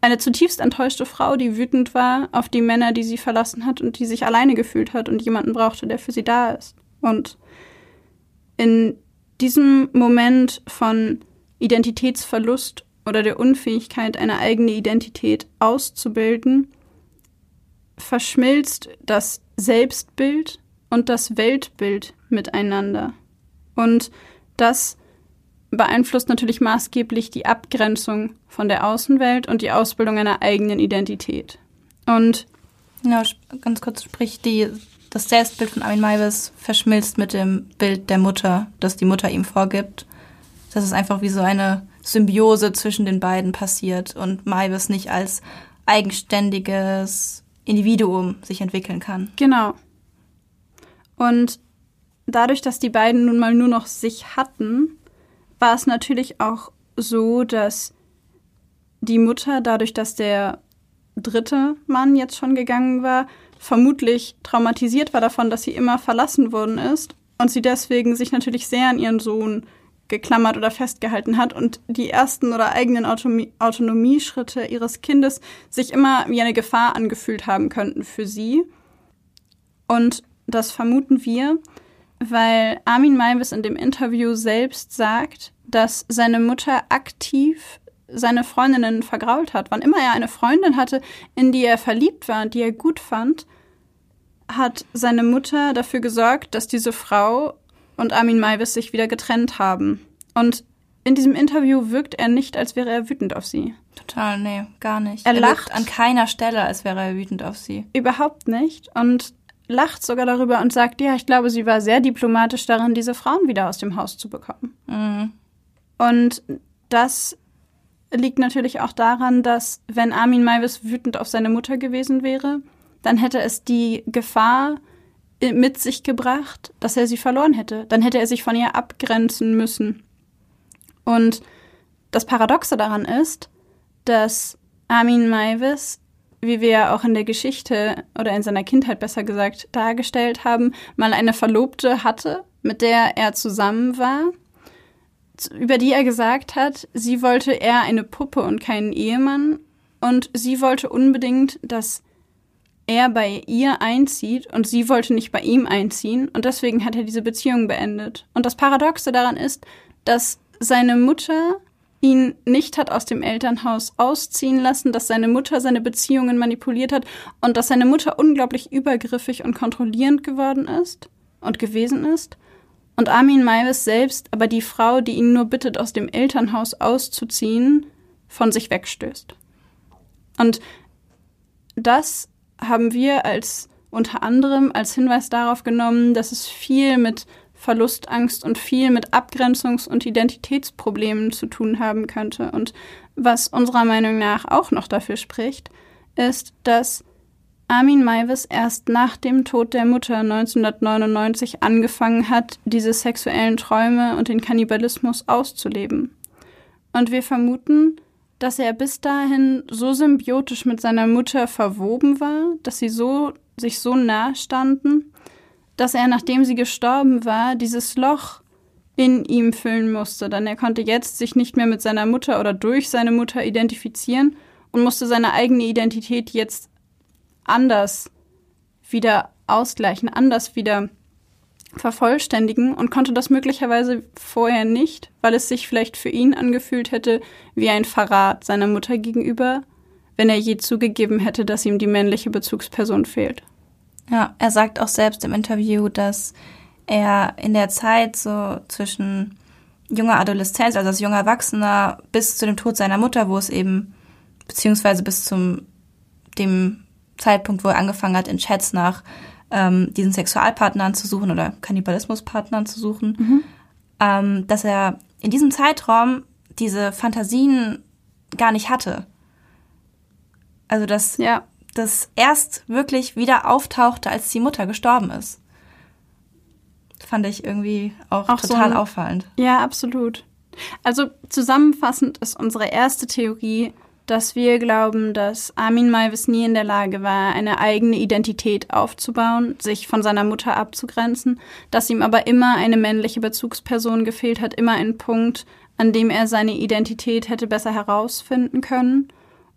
eine zutiefst enttäuschte Frau, die wütend war auf die Männer, die sie verlassen hat und die sich alleine gefühlt hat und jemanden brauchte, der für sie da ist. Und in diesem Moment von Identitätsverlust oder der Unfähigkeit, eine eigene Identität auszubilden, verschmilzt das Selbstbild und das Weltbild miteinander. Und das beeinflusst natürlich maßgeblich die Abgrenzung von der Außenwelt und die Ausbildung einer eigenen Identität. Und ja, ganz kurz sprich, die, das Selbstbild von Armin Maivis verschmilzt mit dem Bild der Mutter, das die Mutter ihm vorgibt. Das ist einfach wie so eine Symbiose zwischen den beiden passiert und Maibes nicht als eigenständiges Individuum sich entwickeln kann. Genau. Und dadurch, dass die beiden nun mal nur noch sich hatten, war es natürlich auch so, dass die Mutter, dadurch, dass der dritte Mann jetzt schon gegangen war, vermutlich traumatisiert war davon, dass sie immer verlassen worden ist und sie deswegen sich natürlich sehr an ihren Sohn geklammert oder festgehalten hat und die ersten oder eigenen Autonomie Autonomieschritte ihres Kindes sich immer wie eine Gefahr angefühlt haben könnten für sie. Und das vermuten wir, weil Armin Maivis in dem Interview selbst sagt, dass seine Mutter aktiv seine Freundinnen vergrault hat. Wann immer er eine Freundin hatte, in die er verliebt war, die er gut fand, hat seine Mutter dafür gesorgt, dass diese Frau und Armin Maivis sich wieder getrennt haben. Und in diesem Interview wirkt er nicht, als wäre er wütend auf sie. Total, nee, gar nicht. Er, er lacht an keiner Stelle, als wäre er wütend auf sie. Überhaupt nicht. Und lacht sogar darüber und sagt, ja, ich glaube, sie war sehr diplomatisch darin, diese Frauen wieder aus dem Haus zu bekommen. Mhm. Und das liegt natürlich auch daran, dass wenn Armin Maivis wütend auf seine Mutter gewesen wäre, dann hätte es die Gefahr mit sich gebracht, dass er sie verloren hätte. Dann hätte er sich von ihr abgrenzen müssen. Und das Paradoxe daran ist, dass Armin Maivis, wie wir ja auch in der Geschichte oder in seiner Kindheit besser gesagt dargestellt haben, mal eine Verlobte hatte, mit der er zusammen war, über die er gesagt hat, sie wollte eher eine Puppe und keinen Ehemann und sie wollte unbedingt, dass er bei ihr einzieht und sie wollte nicht bei ihm einziehen und deswegen hat er diese Beziehung beendet. Und das Paradoxe daran ist, dass seine Mutter ihn nicht hat aus dem Elternhaus ausziehen lassen, dass seine Mutter seine Beziehungen manipuliert hat und dass seine Mutter unglaublich übergriffig und kontrollierend geworden ist und gewesen ist. Und Armin Maivis selbst aber die Frau, die ihn nur bittet, aus dem Elternhaus auszuziehen, von sich wegstößt. Und das haben wir als unter anderem als Hinweis darauf genommen, dass es viel mit Verlustangst und viel mit Abgrenzungs- und Identitätsproblemen zu tun haben könnte. Und was unserer Meinung nach auch noch dafür spricht, ist, dass Armin Maivis erst nach dem Tod der Mutter 1999 angefangen hat, diese sexuellen Träume und den Kannibalismus auszuleben. Und wir vermuten, dass er bis dahin so symbiotisch mit seiner Mutter verwoben war, dass sie so sich so nah standen, dass er, nachdem sie gestorben war, dieses Loch in ihm füllen musste, denn er konnte jetzt sich nicht mehr mit seiner Mutter oder durch seine Mutter identifizieren und musste seine eigene Identität jetzt anders wieder ausgleichen, anders wieder vervollständigen und konnte das möglicherweise vorher nicht, weil es sich vielleicht für ihn angefühlt hätte wie ein Verrat seiner Mutter gegenüber, wenn er je zugegeben hätte, dass ihm die männliche Bezugsperson fehlt. Ja, er sagt auch selbst im Interview, dass er in der Zeit so zwischen junger Adoleszenz, also als junger Erwachsener, bis zu dem Tod seiner Mutter, wo es eben, beziehungsweise bis zum dem Zeitpunkt, wo er angefangen hat, in Chats nach ähm, diesen Sexualpartnern zu suchen oder Kannibalismuspartnern zu suchen, mhm. ähm, dass er in diesem Zeitraum diese Fantasien gar nicht hatte. Also dass ja das erst wirklich wieder auftauchte, als die Mutter gestorben ist. Fand ich irgendwie auch, auch total so ein, auffallend. Ja, absolut. Also zusammenfassend ist unsere erste Theorie, dass wir glauben, dass Armin Maivis nie in der Lage war, eine eigene Identität aufzubauen, sich von seiner Mutter abzugrenzen, dass ihm aber immer eine männliche Bezugsperson gefehlt hat, immer ein Punkt, an dem er seine Identität hätte besser herausfinden können.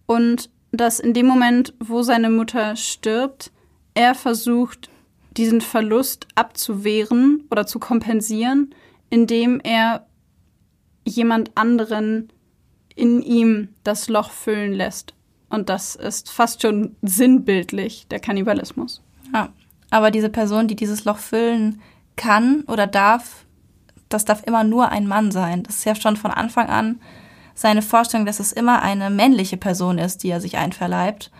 Und dass in dem Moment, wo seine Mutter stirbt, er versucht, diesen Verlust abzuwehren oder zu kompensieren, indem er jemand anderen in ihm das Loch füllen lässt. Und das ist fast schon sinnbildlich der Kannibalismus. Ja, aber diese Person, die dieses Loch füllen kann oder darf, das darf immer nur ein Mann sein. Das ist ja schon von Anfang an seine Vorstellung, dass es immer eine männliche Person ist, die er sich einverleibt.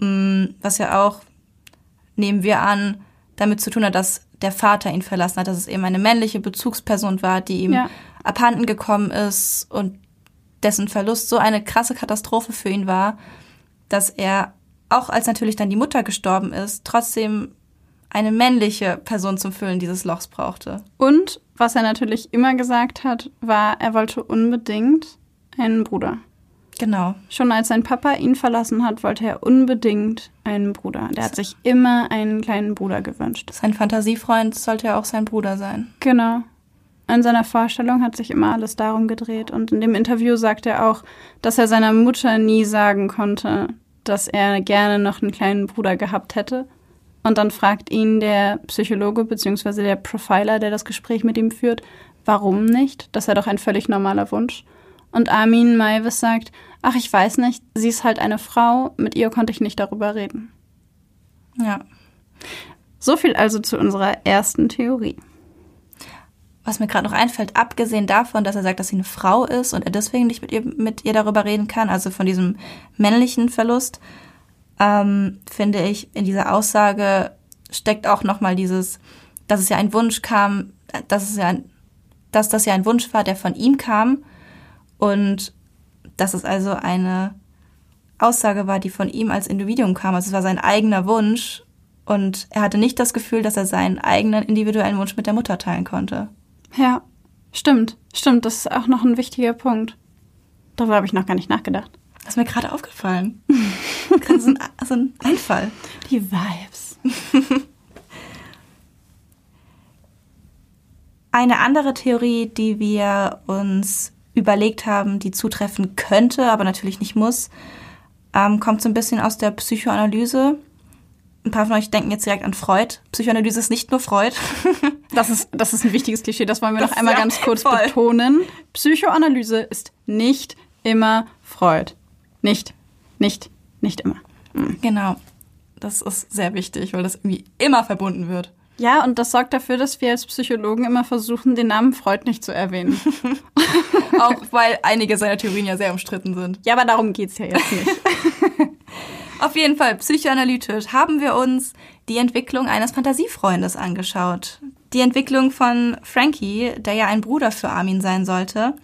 Mm, was ja auch, nehmen wir an, damit zu tun hat, dass der Vater ihn verlassen hat, dass es eben eine männliche Bezugsperson war, die ihm ja. abhanden gekommen ist und dessen Verlust so eine krasse Katastrophe für ihn war, dass er, auch als natürlich dann die Mutter gestorben ist, trotzdem eine männliche Person zum Füllen dieses Lochs brauchte. Und was er natürlich immer gesagt hat, war, er wollte unbedingt einen Bruder. Genau. Schon als sein Papa ihn verlassen hat, wollte er unbedingt einen Bruder. Der hat sich immer einen kleinen Bruder gewünscht. Sein Fantasiefreund sollte ja auch sein Bruder sein. Genau. In seiner Vorstellung hat sich immer alles darum gedreht. Und in dem Interview sagt er auch, dass er seiner Mutter nie sagen konnte, dass er gerne noch einen kleinen Bruder gehabt hätte. Und dann fragt ihn der Psychologe bzw. der Profiler, der das Gespräch mit ihm führt, warum nicht? Das ist ja doch ein völlig normaler Wunsch. Und Armin Maivis sagt, ach, ich weiß nicht, sie ist halt eine Frau, mit ihr konnte ich nicht darüber reden. Ja. So viel also zu unserer ersten Theorie. Was mir gerade noch einfällt, abgesehen davon, dass er sagt, dass sie eine Frau ist und er deswegen nicht mit ihr, mit ihr darüber reden kann, also von diesem männlichen Verlust, ähm, finde ich, in dieser Aussage steckt auch nochmal dieses, dass es ja ein Wunsch kam, dass es ja, dass das ja ein Wunsch war, der von ihm kam und dass es also eine Aussage war, die von ihm als Individuum kam. Also es war sein eigener Wunsch und er hatte nicht das Gefühl, dass er seinen eigenen individuellen Wunsch mit der Mutter teilen konnte. Ja, stimmt, stimmt. Das ist auch noch ein wichtiger Punkt. Darüber habe ich noch gar nicht nachgedacht. Das ist mir gerade aufgefallen. gerade so ein, so ein Einfall. Die Vibes. Eine andere Theorie, die wir uns überlegt haben, die zutreffen könnte, aber natürlich nicht muss, ähm, kommt so ein bisschen aus der Psychoanalyse. Ein paar von euch denken jetzt direkt an Freud. Psychoanalyse ist nicht nur Freud. Das ist, das ist ein wichtiges Klischee, das wollen wir Das noch einmal ja, ganz kurz voll. betonen. Psychoanalyse ist nicht immer Freud. Nicht, nicht, nicht immer. Genau. Das ist sehr wichtig, weil das irgendwie immer verbunden wird. Ja, und das sorgt dafür, dass wir als Psychologen immer versuchen, den Namen Freud nicht zu erwähnen. Auch weil einige seiner Theorien ja sehr umstritten sind. ja, aber darum geht's ja jetzt nicht. Auf jeden Fall, psychoanalytisch haben wir uns die Entwicklung eines Fantasiefreundes angeschaut. Die Entwicklung von Frankie, der ja ein Bruder für Armin sein sollte.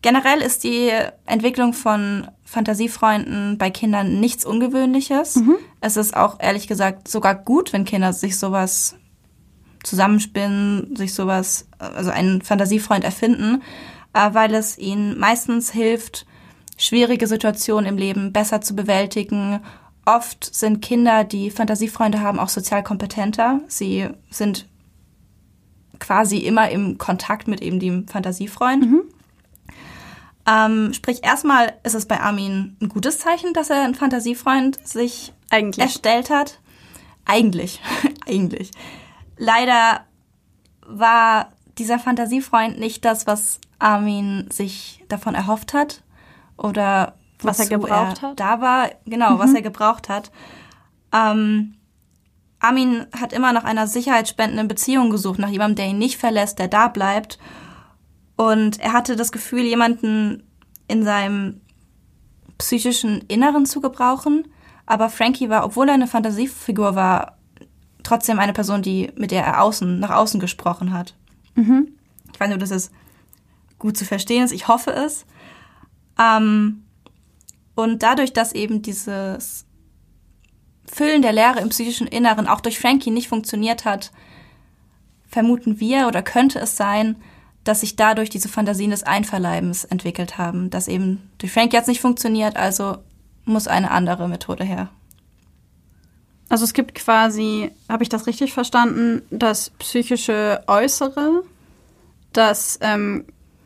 Generell ist die Entwicklung von Fantasiefreunden bei Kindern nichts Ungewöhnliches. Es ist auch ehrlich gesagt sogar gut, wenn Kinder sich sowas zusammenspinnen, sich sowas, also einen Fantasiefreund erfinden, äh, weil es ihnen meistens hilft, schwierige Situationen im Leben besser zu bewältigen. Oft sind Kinder, die Fantasiefreunde haben, auch sozial kompetenter. Sie sind quasi immer im Kontakt mit eben dem Fantasiefreund. Ähm, sprich, erstmal ist es bei Armin ein gutes Zeichen, dass er einen Fantasiefreund sich Eigentlich. erstellt hat. Eigentlich, eigentlich. Leider war dieser Fantasiefreund nicht das, was Armin sich davon erhofft hat oder Was er gebraucht hat? Da war, genau, was er gebraucht hat. Ähm, Armin hat immer nach einer sicherheitsspendenden Beziehung gesucht, nach jemandem, der ihn nicht verlässt, der da bleibt. Und er hatte das Gefühl, jemanden in seinem psychischen Inneren zu gebrauchen. Aber Frankie war, obwohl er eine Fantasiefigur war, trotzdem eine Person, die, mit der er außen, nach außen gesprochen hat. Ich weiß nicht, ob das ist gut zu verstehen ist. Ich hoffe es. Ähm, und dadurch, dass eben dieses Füllen der Leere im psychischen Inneren auch durch Frankie nicht funktioniert hat, vermuten wir oder könnte es sein, dass sich dadurch diese Fantasien des Einverleibens entwickelt haben. Dass eben durch Frankie es nicht funktioniert, also muss eine andere Methode her. Also es gibt quasi, habe ich das richtig verstanden, das psychische Äußere, das ähm,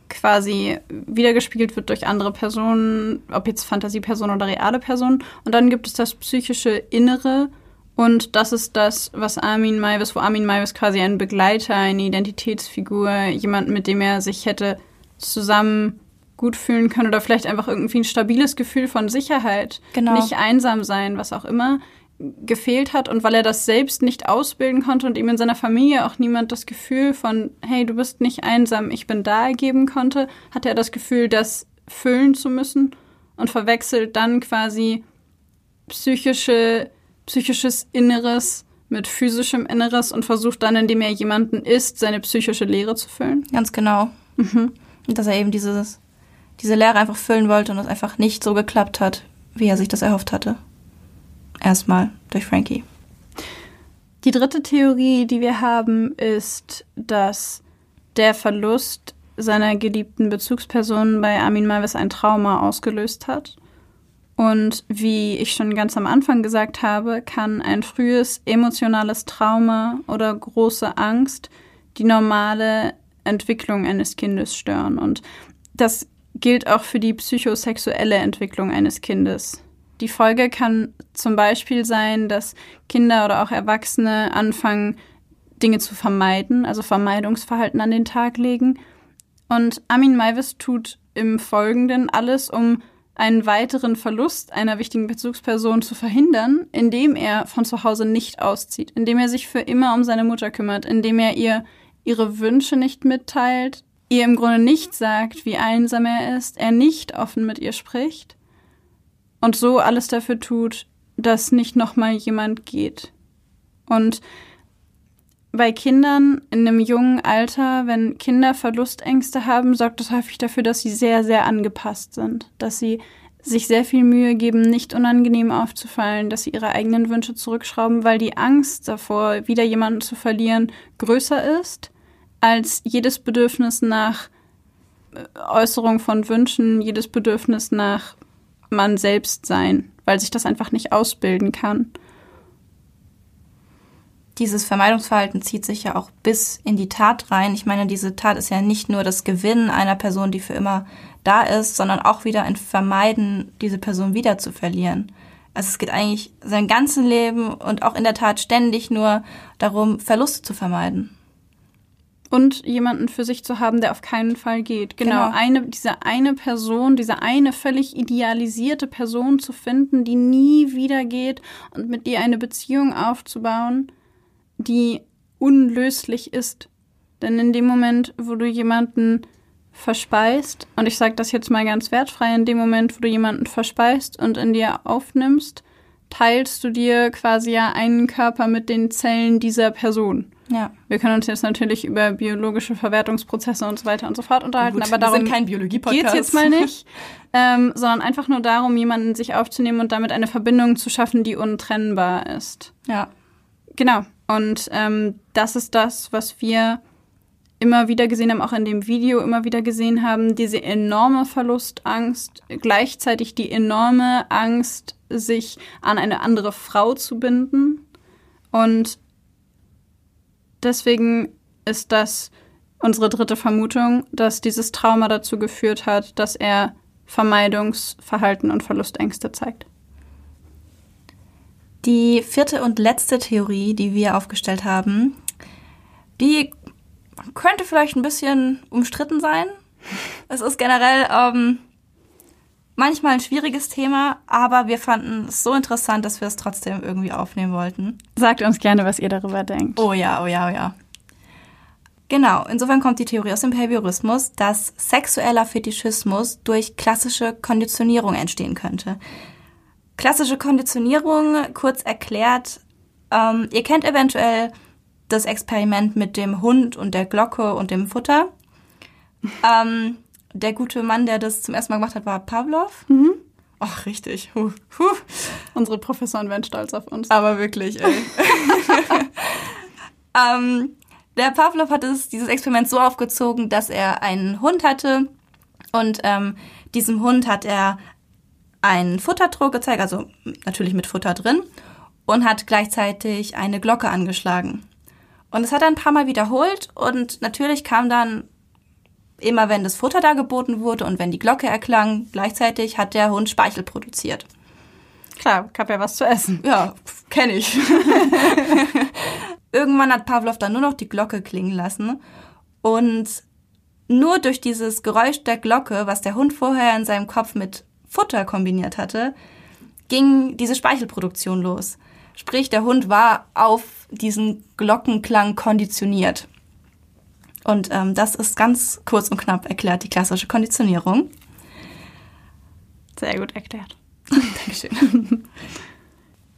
quasi wiedergespiegelt wird durch andere Personen, ob jetzt Fantasiepersonen oder reale Personen. Und dann gibt es das psychische Innere. Und das ist das, was Armin Maivis, wo Armin Maivis quasi ein Begleiter, eine Identitätsfigur, jemand, mit dem er sich hätte zusammen gut fühlen können oder vielleicht einfach irgendwie ein stabiles Gefühl von Sicherheit, Genau. nicht einsam sein, was auch immer, gefehlt hat und weil er das selbst nicht ausbilden konnte und ihm in seiner Familie auch niemand das Gefühl von, hey, du bist nicht einsam, ich bin da geben konnte, hatte er das Gefühl, das füllen zu müssen und verwechselt dann quasi psychische, psychisches Inneres mit physischem Inneres und versucht dann, indem er jemanden ist, seine psychische Leere zu füllen. Ganz genau. Und dass er eben dieses, diese Lehre einfach füllen wollte und es einfach nicht so geklappt hat, wie er sich das erhofft hatte. Erstmal durch Frankie. Die dritte Theorie, die wir haben, ist, dass der Verlust seiner geliebten Bezugsperson bei Armin Maivis ein Trauma ausgelöst hat. Und wie ich schon ganz am Anfang gesagt habe, kann ein frühes emotionales Trauma oder große Angst die normale Entwicklung eines Kindes stören. Und das gilt auch für die psychosexuelle Entwicklung eines Kindes. Die Folge kann zum Beispiel sein, dass Kinder oder auch Erwachsene anfangen, Dinge zu vermeiden, also Vermeidungsverhalten an den Tag legen. Und Armin Maivis tut im Folgenden alles, um einen weiteren Verlust einer wichtigen Bezugsperson zu verhindern, indem er von zu Hause nicht auszieht, indem er sich für immer um seine Mutter kümmert, indem er ihr ihre Wünsche nicht mitteilt, ihr im Grunde nicht sagt, wie einsam er ist, er nicht offen mit ihr spricht und so alles dafür tut, dass nicht nochmal jemand geht. Und bei Kindern in einem jungen Alter, wenn Kinder Verlustängste haben, sorgt das häufig dafür, dass sie sehr, sehr angepasst sind, dass sie sich sehr viel Mühe geben, nicht unangenehm aufzufallen, dass sie ihre eigenen Wünsche zurückschrauben, weil die Angst davor, wieder jemanden zu verlieren, größer ist als jedes Bedürfnis nach äh, Äußerung von Wünschen, jedes Bedürfnis nach man selbst sein, weil sich das einfach nicht ausbilden kann. Dieses Vermeidungsverhalten zieht sich ja auch bis in die Tat rein. Ich meine, diese Tat ist ja nicht nur das Gewinnen einer Person, die für immer da ist, sondern auch wieder ein Vermeiden, diese Person wieder zu verlieren. Also es geht eigentlich sein ganzes Leben und auch in der Tat ständig nur darum, Verluste zu vermeiden. Und jemanden für sich zu haben, der auf keinen Fall geht. Genau, genau, eine, diese eine Person, diese eine völlig idealisierte Person zu finden, die nie wieder geht und mit ihr eine Beziehung aufzubauen, die unlöslich ist. Denn in dem Moment, wo du jemanden verspeist, und ich sage das jetzt mal ganz wertfrei, in dem Moment, wo du jemanden verspeist und in dir aufnimmst, teilst du dir quasi ja einen Körper mit den Zellen dieser Person. Ja. Wir können uns jetzt natürlich über biologische Verwertungsprozesse und so weiter und so fort unterhalten, Gut, aber darum geht es jetzt mal nicht, ähm, sondern einfach nur darum, jemanden sich aufzunehmen und damit eine Verbindung zu schaffen, die untrennbar ist. Ja. Genau. Und ähm, das ist das, was wir immer wieder gesehen haben, auch in dem Video immer wieder gesehen haben, diese enorme Verlustangst, gleichzeitig die enorme Angst, sich an eine andere Frau zu binden. Und deswegen ist das unsere dritte Vermutung, dass dieses Trauma dazu geführt hat, dass er Vermeidungsverhalten und Verlustängste zeigt. Die vierte und letzte Theorie, die wir aufgestellt haben, die könnte vielleicht ein bisschen umstritten sein. Es ist generell ähm, manchmal ein schwieriges Thema, aber wir fanden es so interessant, dass wir es trotzdem irgendwie aufnehmen wollten. Sagt uns gerne, was ihr darüber denkt. Oh ja, oh ja, oh ja. Genau, insofern kommt die Theorie aus dem Behaviorismus, dass sexueller Fetischismus durch klassische Konditionierung entstehen könnte. Klassische Konditionierung, kurz erklärt, ähm, ihr kennt eventuell das Experiment mit dem Hund und der Glocke und dem Futter. Ähm, der gute Mann, der das zum ersten Mal gemacht hat, war Pavlov. Mhm. Ach, richtig. Huh. Huh. Unsere Professoren werden stolz auf uns. Aber wirklich, ey. ähm, der Pavlov hat es, dieses Experiment so aufgezogen, dass er einen Hund hatte und ähm, diesem Hund hat er einen Futtertrog gezeigt, also natürlich mit Futter drin, und hat gleichzeitig eine Glocke angeschlagen. Und es hat er ein paar Mal wiederholt und natürlich kam dann immer, wenn das Futter da geboten wurde und wenn die Glocke erklang, gleichzeitig hat der Hund Speichel produziert. Klar, gab ja was zu essen. Ja, kenne ich. Irgendwann hat Pavlov dann nur noch die Glocke klingen lassen und nur durch dieses Geräusch der Glocke, was der Hund vorher in seinem Kopf mit Futter kombiniert hatte, ging diese Speichelproduktion los. Sprich, der Hund war auf diesen Glockenklang konditioniert. Und ähm, das ist ganz kurz und knapp erklärt, die klassische Konditionierung. Sehr gut erklärt. Dankeschön.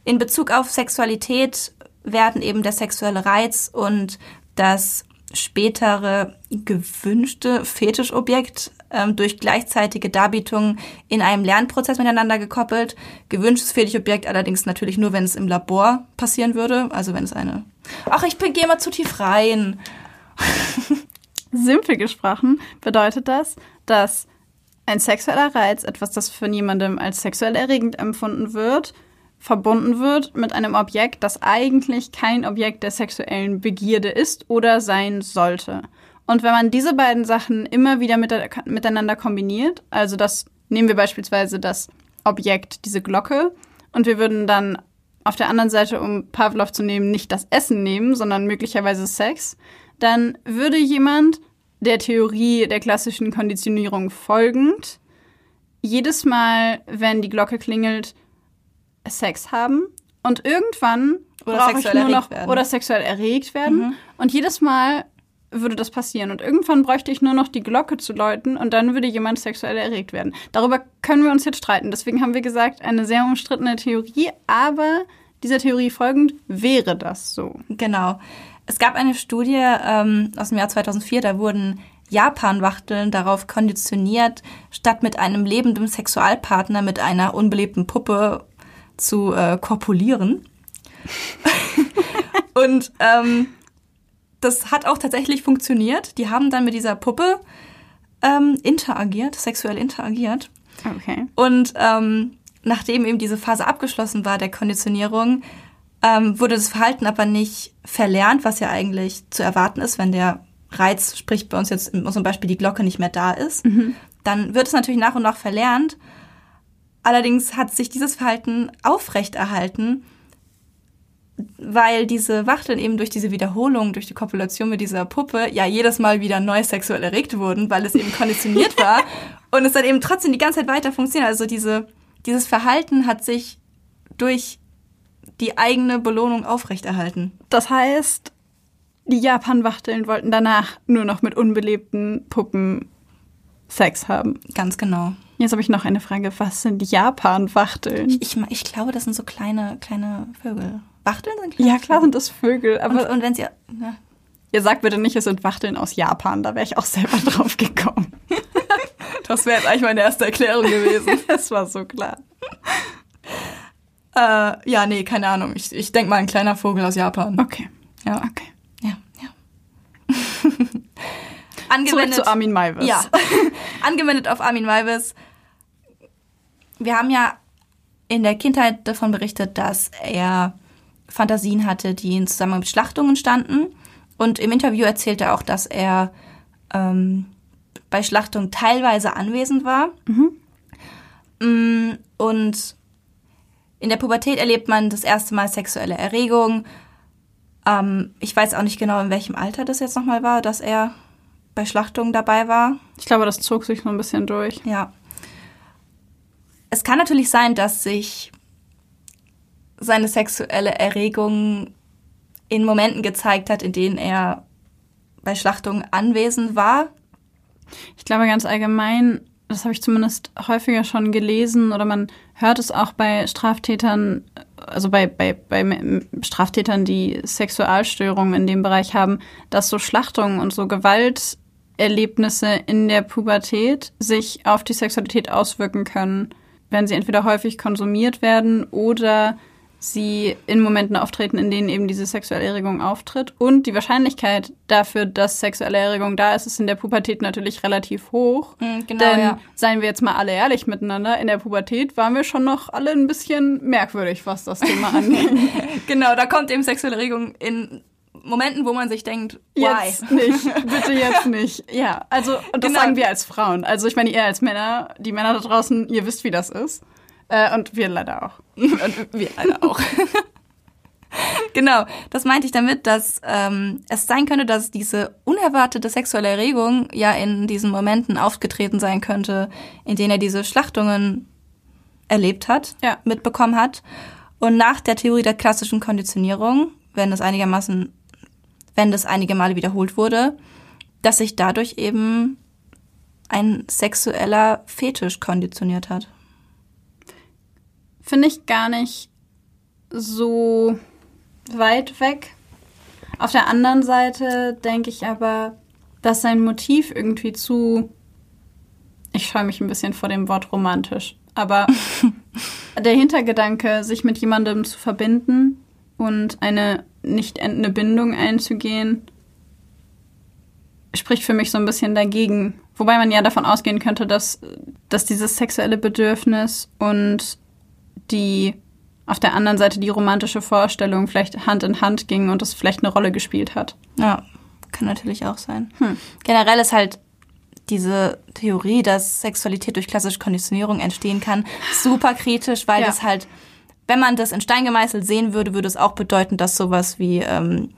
In Bezug auf Sexualität werden eben der sexuelle Reiz und das spätere gewünschte Fetischobjekt ähm, durch gleichzeitige Darbietungen in einem Lernprozess miteinander gekoppelt. Gewünschtes Fetischobjekt allerdings natürlich nur, wenn es im Labor passieren würde. Also wenn es eine. Ach, ich gehe mal zu tief rein. Simpel gesprochen bedeutet das, dass ein sexueller Reiz, etwas, das von jemandem als sexuell erregend empfunden wird, verbunden wird mit einem Objekt, das eigentlich kein Objekt der sexuellen Begierde ist oder sein sollte. Und wenn man diese beiden Sachen immer wieder mit, miteinander kombiniert, also das nehmen wir beispielsweise das Objekt, diese Glocke, und wir würden dann auf der anderen Seite, um Pavlov zu nehmen, nicht das Essen nehmen, sondern möglicherweise Sex, dann würde jemand der Theorie der klassischen Konditionierung folgend jedes Mal, wenn die Glocke klingelt, Sex haben und irgendwann oder sexuell ich nur noch werden. oder sexuell erregt werden Mhm. und jedes Mal würde das passieren und irgendwann bräuchte ich nur noch die Glocke zu läuten und dann würde jemand sexuell erregt werden. Darüber können wir uns jetzt streiten. Deswegen haben wir gesagt, eine sehr umstrittene Theorie, aber dieser Theorie folgend wäre das so. Genau. Es gab eine Studie ähm, aus dem Jahr 2004, da wurden Japan-Wachteln darauf konditioniert, statt mit einem lebenden Sexualpartner mit einer unbelebten Puppe zu äh, korpulieren. Und ähm, das hat auch tatsächlich funktioniert. Die haben dann mit dieser Puppe ähm, interagiert, sexuell interagiert. Okay. Und ähm, nachdem eben diese Phase abgeschlossen war der Konditionierung, ähm, wurde das Verhalten aber nicht verlernt, was ja eigentlich zu erwarten ist, wenn der Reiz, sprich bei uns jetzt in unserem Beispiel die Glocke nicht mehr da ist. Dann wird es natürlich nach und nach verlernt. Allerdings hat sich dieses Verhalten aufrechterhalten weil diese Wachteln eben durch diese Wiederholung, durch die Kopulation mit dieser Puppe ja jedes Mal wieder neu sexuell erregt wurden, weil es eben konditioniert war und es dann eben trotzdem die ganze Zeit weiter funktioniert. Also diese, dieses Verhalten hat sich durch die eigene Belohnung aufrechterhalten. Das heißt, die Japan-Wachteln wollten danach nur noch mit unbelebten Puppen Sex haben. Ganz genau. Jetzt habe ich noch eine Frage. Was sind Japan-Wachteln? Ich, ich glaube, das sind so kleine, kleine Vögel. Wachteln sind kleine Ja, klar sind das Vögel, aber Und, und wenn sie. Ja. ihr sagt bitte nicht, es sind Wachteln aus Japan. Da wäre ich auch selber drauf gekommen. Das wäre jetzt eigentlich meine erste Erklärung gewesen. Das war so klar. Äh, ja, nee, keine Ahnung. Ich, ich denke mal ein kleiner Vogel aus Japan. Okay. Ja. Okay. Ja, ja. Zurück zu Armin Maivis. Ja, angewendet auf Armin Maivis. Wir haben ja in der Kindheit davon berichtet, dass er Fantasien hatte, die in Zusammenhang mit Schlachtungen standen. Und im Interview erzählte er auch, dass er ähm, bei Schlachtungen teilweise anwesend war. Mm, Und in der Pubertät erlebt man das erste Mal sexuelle Erregung. Ähm, ich weiß auch nicht genau, in welchem Alter das jetzt nochmal war, dass er bei Schlachtungen dabei war. Ich glaube, das zog sich so ein bisschen durch. Ja. Es kann natürlich sein, dass sich seine sexuelle Erregung in Momenten gezeigt hat, in denen er bei Schlachtungen anwesend war. Ich glaube ganz allgemein, das habe ich zumindest häufiger schon gelesen oder man hört es auch bei Straftätern, also bei, bei, bei Straftätern, die Sexualstörungen in dem Bereich haben, dass so Schlachtungen und so Gewalterlebnisse in der Pubertät sich auf die Sexualität auswirken können, wenn sie entweder häufig konsumiert werden oder sie in Momenten auftreten, in denen eben diese sexuelle Erregung auftritt. Und die Wahrscheinlichkeit dafür, dass sexuelle Erregung da ist, ist in der Pubertät natürlich relativ hoch. Mhm, genau, Denn, ja. seien wir jetzt mal alle ehrlich miteinander, in der Pubertät waren wir schon noch alle ein bisschen merkwürdig, was das Thema angeht. Genau, da kommt eben sexuelle Erregung in Momenten, wo man sich denkt, why? Jetzt nicht, bitte jetzt nicht. Ja, also und das Genau. sagen wir als Frauen. Also ich meine, ihr als Männer, die Männer da draußen, ihr wisst, wie das ist. Äh, und wir leider auch. Und wir alle auch. genau, das meinte ich damit, dass ähm, es sein könnte, dass diese unerwartete sexuelle Erregung ja in diesen Momenten aufgetreten sein könnte, in denen er diese Schlachtungen erlebt hat, Ja. mitbekommen hat. Und nach der Theorie der klassischen Konditionierung, wenn es einigermaßen, wenn das einige Male wiederholt wurde, dass sich dadurch eben ein sexueller Fetisch konditioniert hat. Finde ich gar nicht so weit weg. Auf der anderen Seite denke ich aber, dass sein Motiv irgendwie zu. Ich scheue mich ein bisschen vor dem Wort romantisch. Aber der Hintergedanke, sich mit jemandem zu verbinden und eine nicht endende Bindung einzugehen, spricht für mich so ein bisschen dagegen. Wobei man ja davon ausgehen könnte, dass, dass dieses sexuelle Bedürfnis und die auf der anderen Seite die romantische Vorstellung vielleicht Hand in Hand gingen und das vielleicht eine Rolle gespielt hat. Ja, kann natürlich auch sein. Generell ist halt diese Theorie, dass Sexualität durch klassische Konditionierung entstehen kann, super kritisch, weil Ja. das halt, wenn man das in Stein gemeißelt sehen würde, würde es auch bedeuten, dass sowas wie, ähm,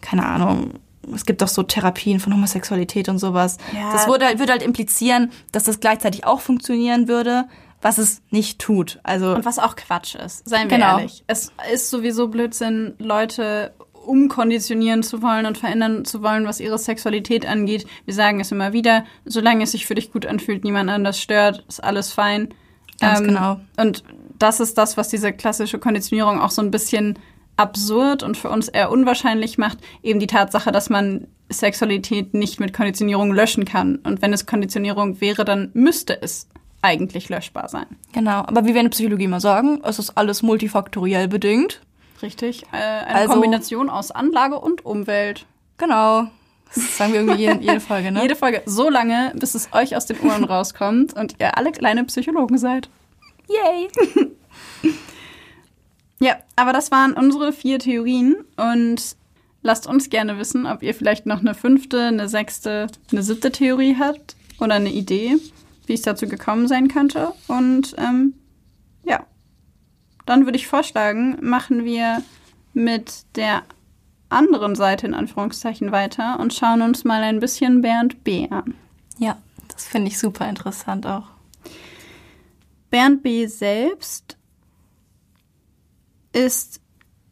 keine Ahnung, es gibt doch so Therapien von Homosexualität und sowas. Ja. Das würde, halt- würde halt implizieren, dass das gleichzeitig auch funktionieren würde, was es nicht tut. Also Und was auch Quatsch ist, seien wir Genau. ehrlich. Es ist sowieso Blödsinn, Leute umkonditionieren zu wollen und verändern zu wollen, was ihre Sexualität angeht. Wir sagen es immer wieder, solange es sich für dich gut anfühlt, niemand anders stört, ist alles fein. Ganz genau. Und das ist das, was diese klassische Konditionierung auch so ein bisschen absurd und für uns eher unwahrscheinlich macht. Eben die Tatsache, dass man Sexualität nicht mit Konditionierung löschen kann. Und wenn es Konditionierung wäre, dann müsste es eigentlich löschbar sein. genau. Aber wie wir in der Psychologie immer sagen, es ist alles multifaktoriell bedingt. Richtig. Äh, eine Also- Kombination aus Anlage und Umwelt. Genau. Das sagen wir irgendwie jede, jede Folge, ne? Jede Folge so lange, bis es euch aus den Ohren rauskommt und ihr alle kleine Psychologen seid. Yay! Ja, aber das waren unsere vier Theorien und lasst uns gerne wissen, ob ihr vielleicht noch eine fünfte, eine sechste, eine siebte Theorie habt oder eine Idee, wie es dazu gekommen sein könnte. Und ähm, ja, dann würde ich vorschlagen, machen wir mit der anderen Seite in Anführungszeichen weiter und schauen uns mal ein bisschen Bernd B. an. Ja, das finde ich super interessant auch. Bernd B. selbst ist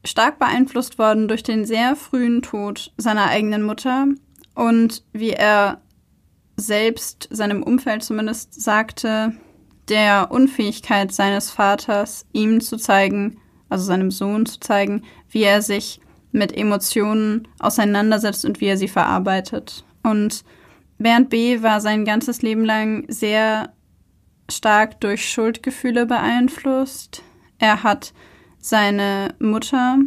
stark beeinflusst worden durch den sehr frühen Tod seiner eigenen Mutter und wie er selbst seinem Umfeld zumindest sagte, der Unfähigkeit seines Vaters, ihm zu zeigen, also seinem Sohn zu zeigen, wie er sich mit Emotionen auseinandersetzt und wie er sie verarbeitet. Und Bernd B. war sein ganzes Leben lang sehr stark durch Schuldgefühle beeinflusst. Er hat seine Mutter,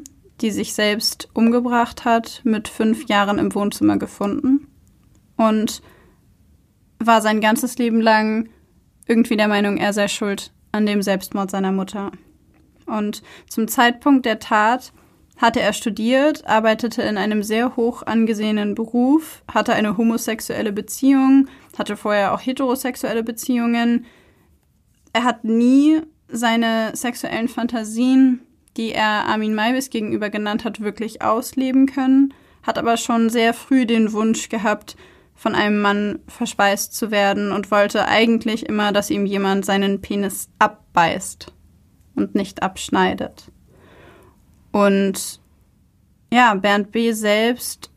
die sich selbst umgebracht hat, mit fünf Jahren im Wohnzimmer gefunden und war sein ganzes Leben lang irgendwie der Meinung, er sei schuld an dem Selbstmord seiner Mutter. Und zum Zeitpunkt der Tat hatte er studiert, arbeitete in einem sehr hoch angesehenen Beruf, hatte eine homosexuelle Beziehung, hatte vorher auch heterosexuelle Beziehungen. Er hat nie seine sexuellen Fantasien, die er Armin Maivis gegenüber genannt hat, wirklich ausleben können, hat aber schon sehr früh den Wunsch gehabt, von einem Mann verspeist zu werden und wollte eigentlich immer, dass ihm jemand seinen Penis abbeißt und nicht abschneidet. Und ja, Bernd B. selbst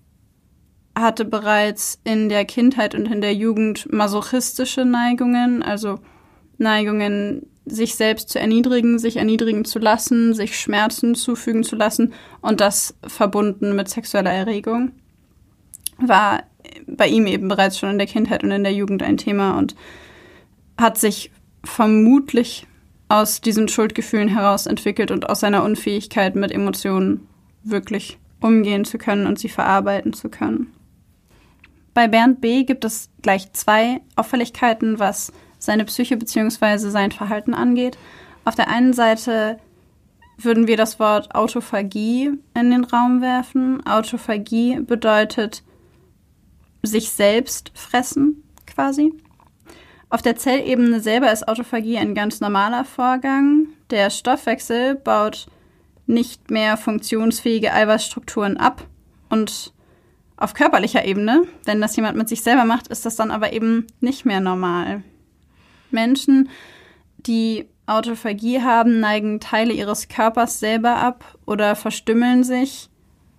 hatte bereits in der Kindheit und in der Jugend masochistische Neigungen, also Neigungen, sich selbst zu erniedrigen, sich erniedrigen zu lassen, sich Schmerzen zufügen zu lassen und das verbunden mit sexueller Erregung, war bei ihm eben bereits schon in der Kindheit und in der Jugend ein Thema und hat sich vermutlich aus diesen Schuldgefühlen heraus entwickelt und aus seiner Unfähigkeit mit Emotionen wirklich umgehen zu können und sie verarbeiten zu können. Bei Bernd B. gibt es gleich zwei Auffälligkeiten, was seine Psyche bzw. sein Verhalten angeht. Auf der einen Seite würden wir das Wort Autophagie in den Raum werfen. Autophagie bedeutet sich selbst fressen quasi. Auf der Zellebene selber ist Autophagie ein ganz normaler Vorgang. Der Stoffwechsel baut nicht mehr funktionsfähige Eiweißstrukturen ab und auf körperlicher Ebene, wenn das jemand mit sich selber macht, ist das dann aber eben nicht mehr normal. Menschen, die Autophagie haben, neigen Teile ihres Körpers selber ab oder verstümmeln sich.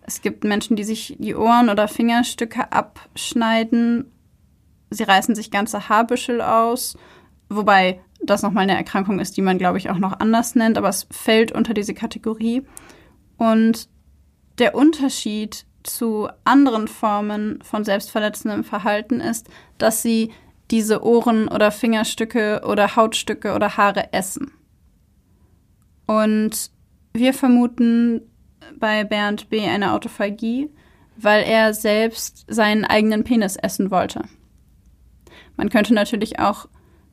Es gibt Menschen, die sich die Ohren oder Fingerstücke abschneiden. Sie reißen sich ganze Haarbüschel aus, wobei das nochmal eine Erkrankung ist, die man, glaube ich, auch noch anders nennt, aber es fällt unter diese Kategorie. Und der Unterschied zu anderen Formen von selbstverletzendem Verhalten ist, dass sie diese Ohren oder Fingerstücke oder Hautstücke oder Haare essen. Und wir vermuten bei Bernd B. eine Autophagie, weil er selbst seinen eigenen Penis essen wollte. Man könnte natürlich auch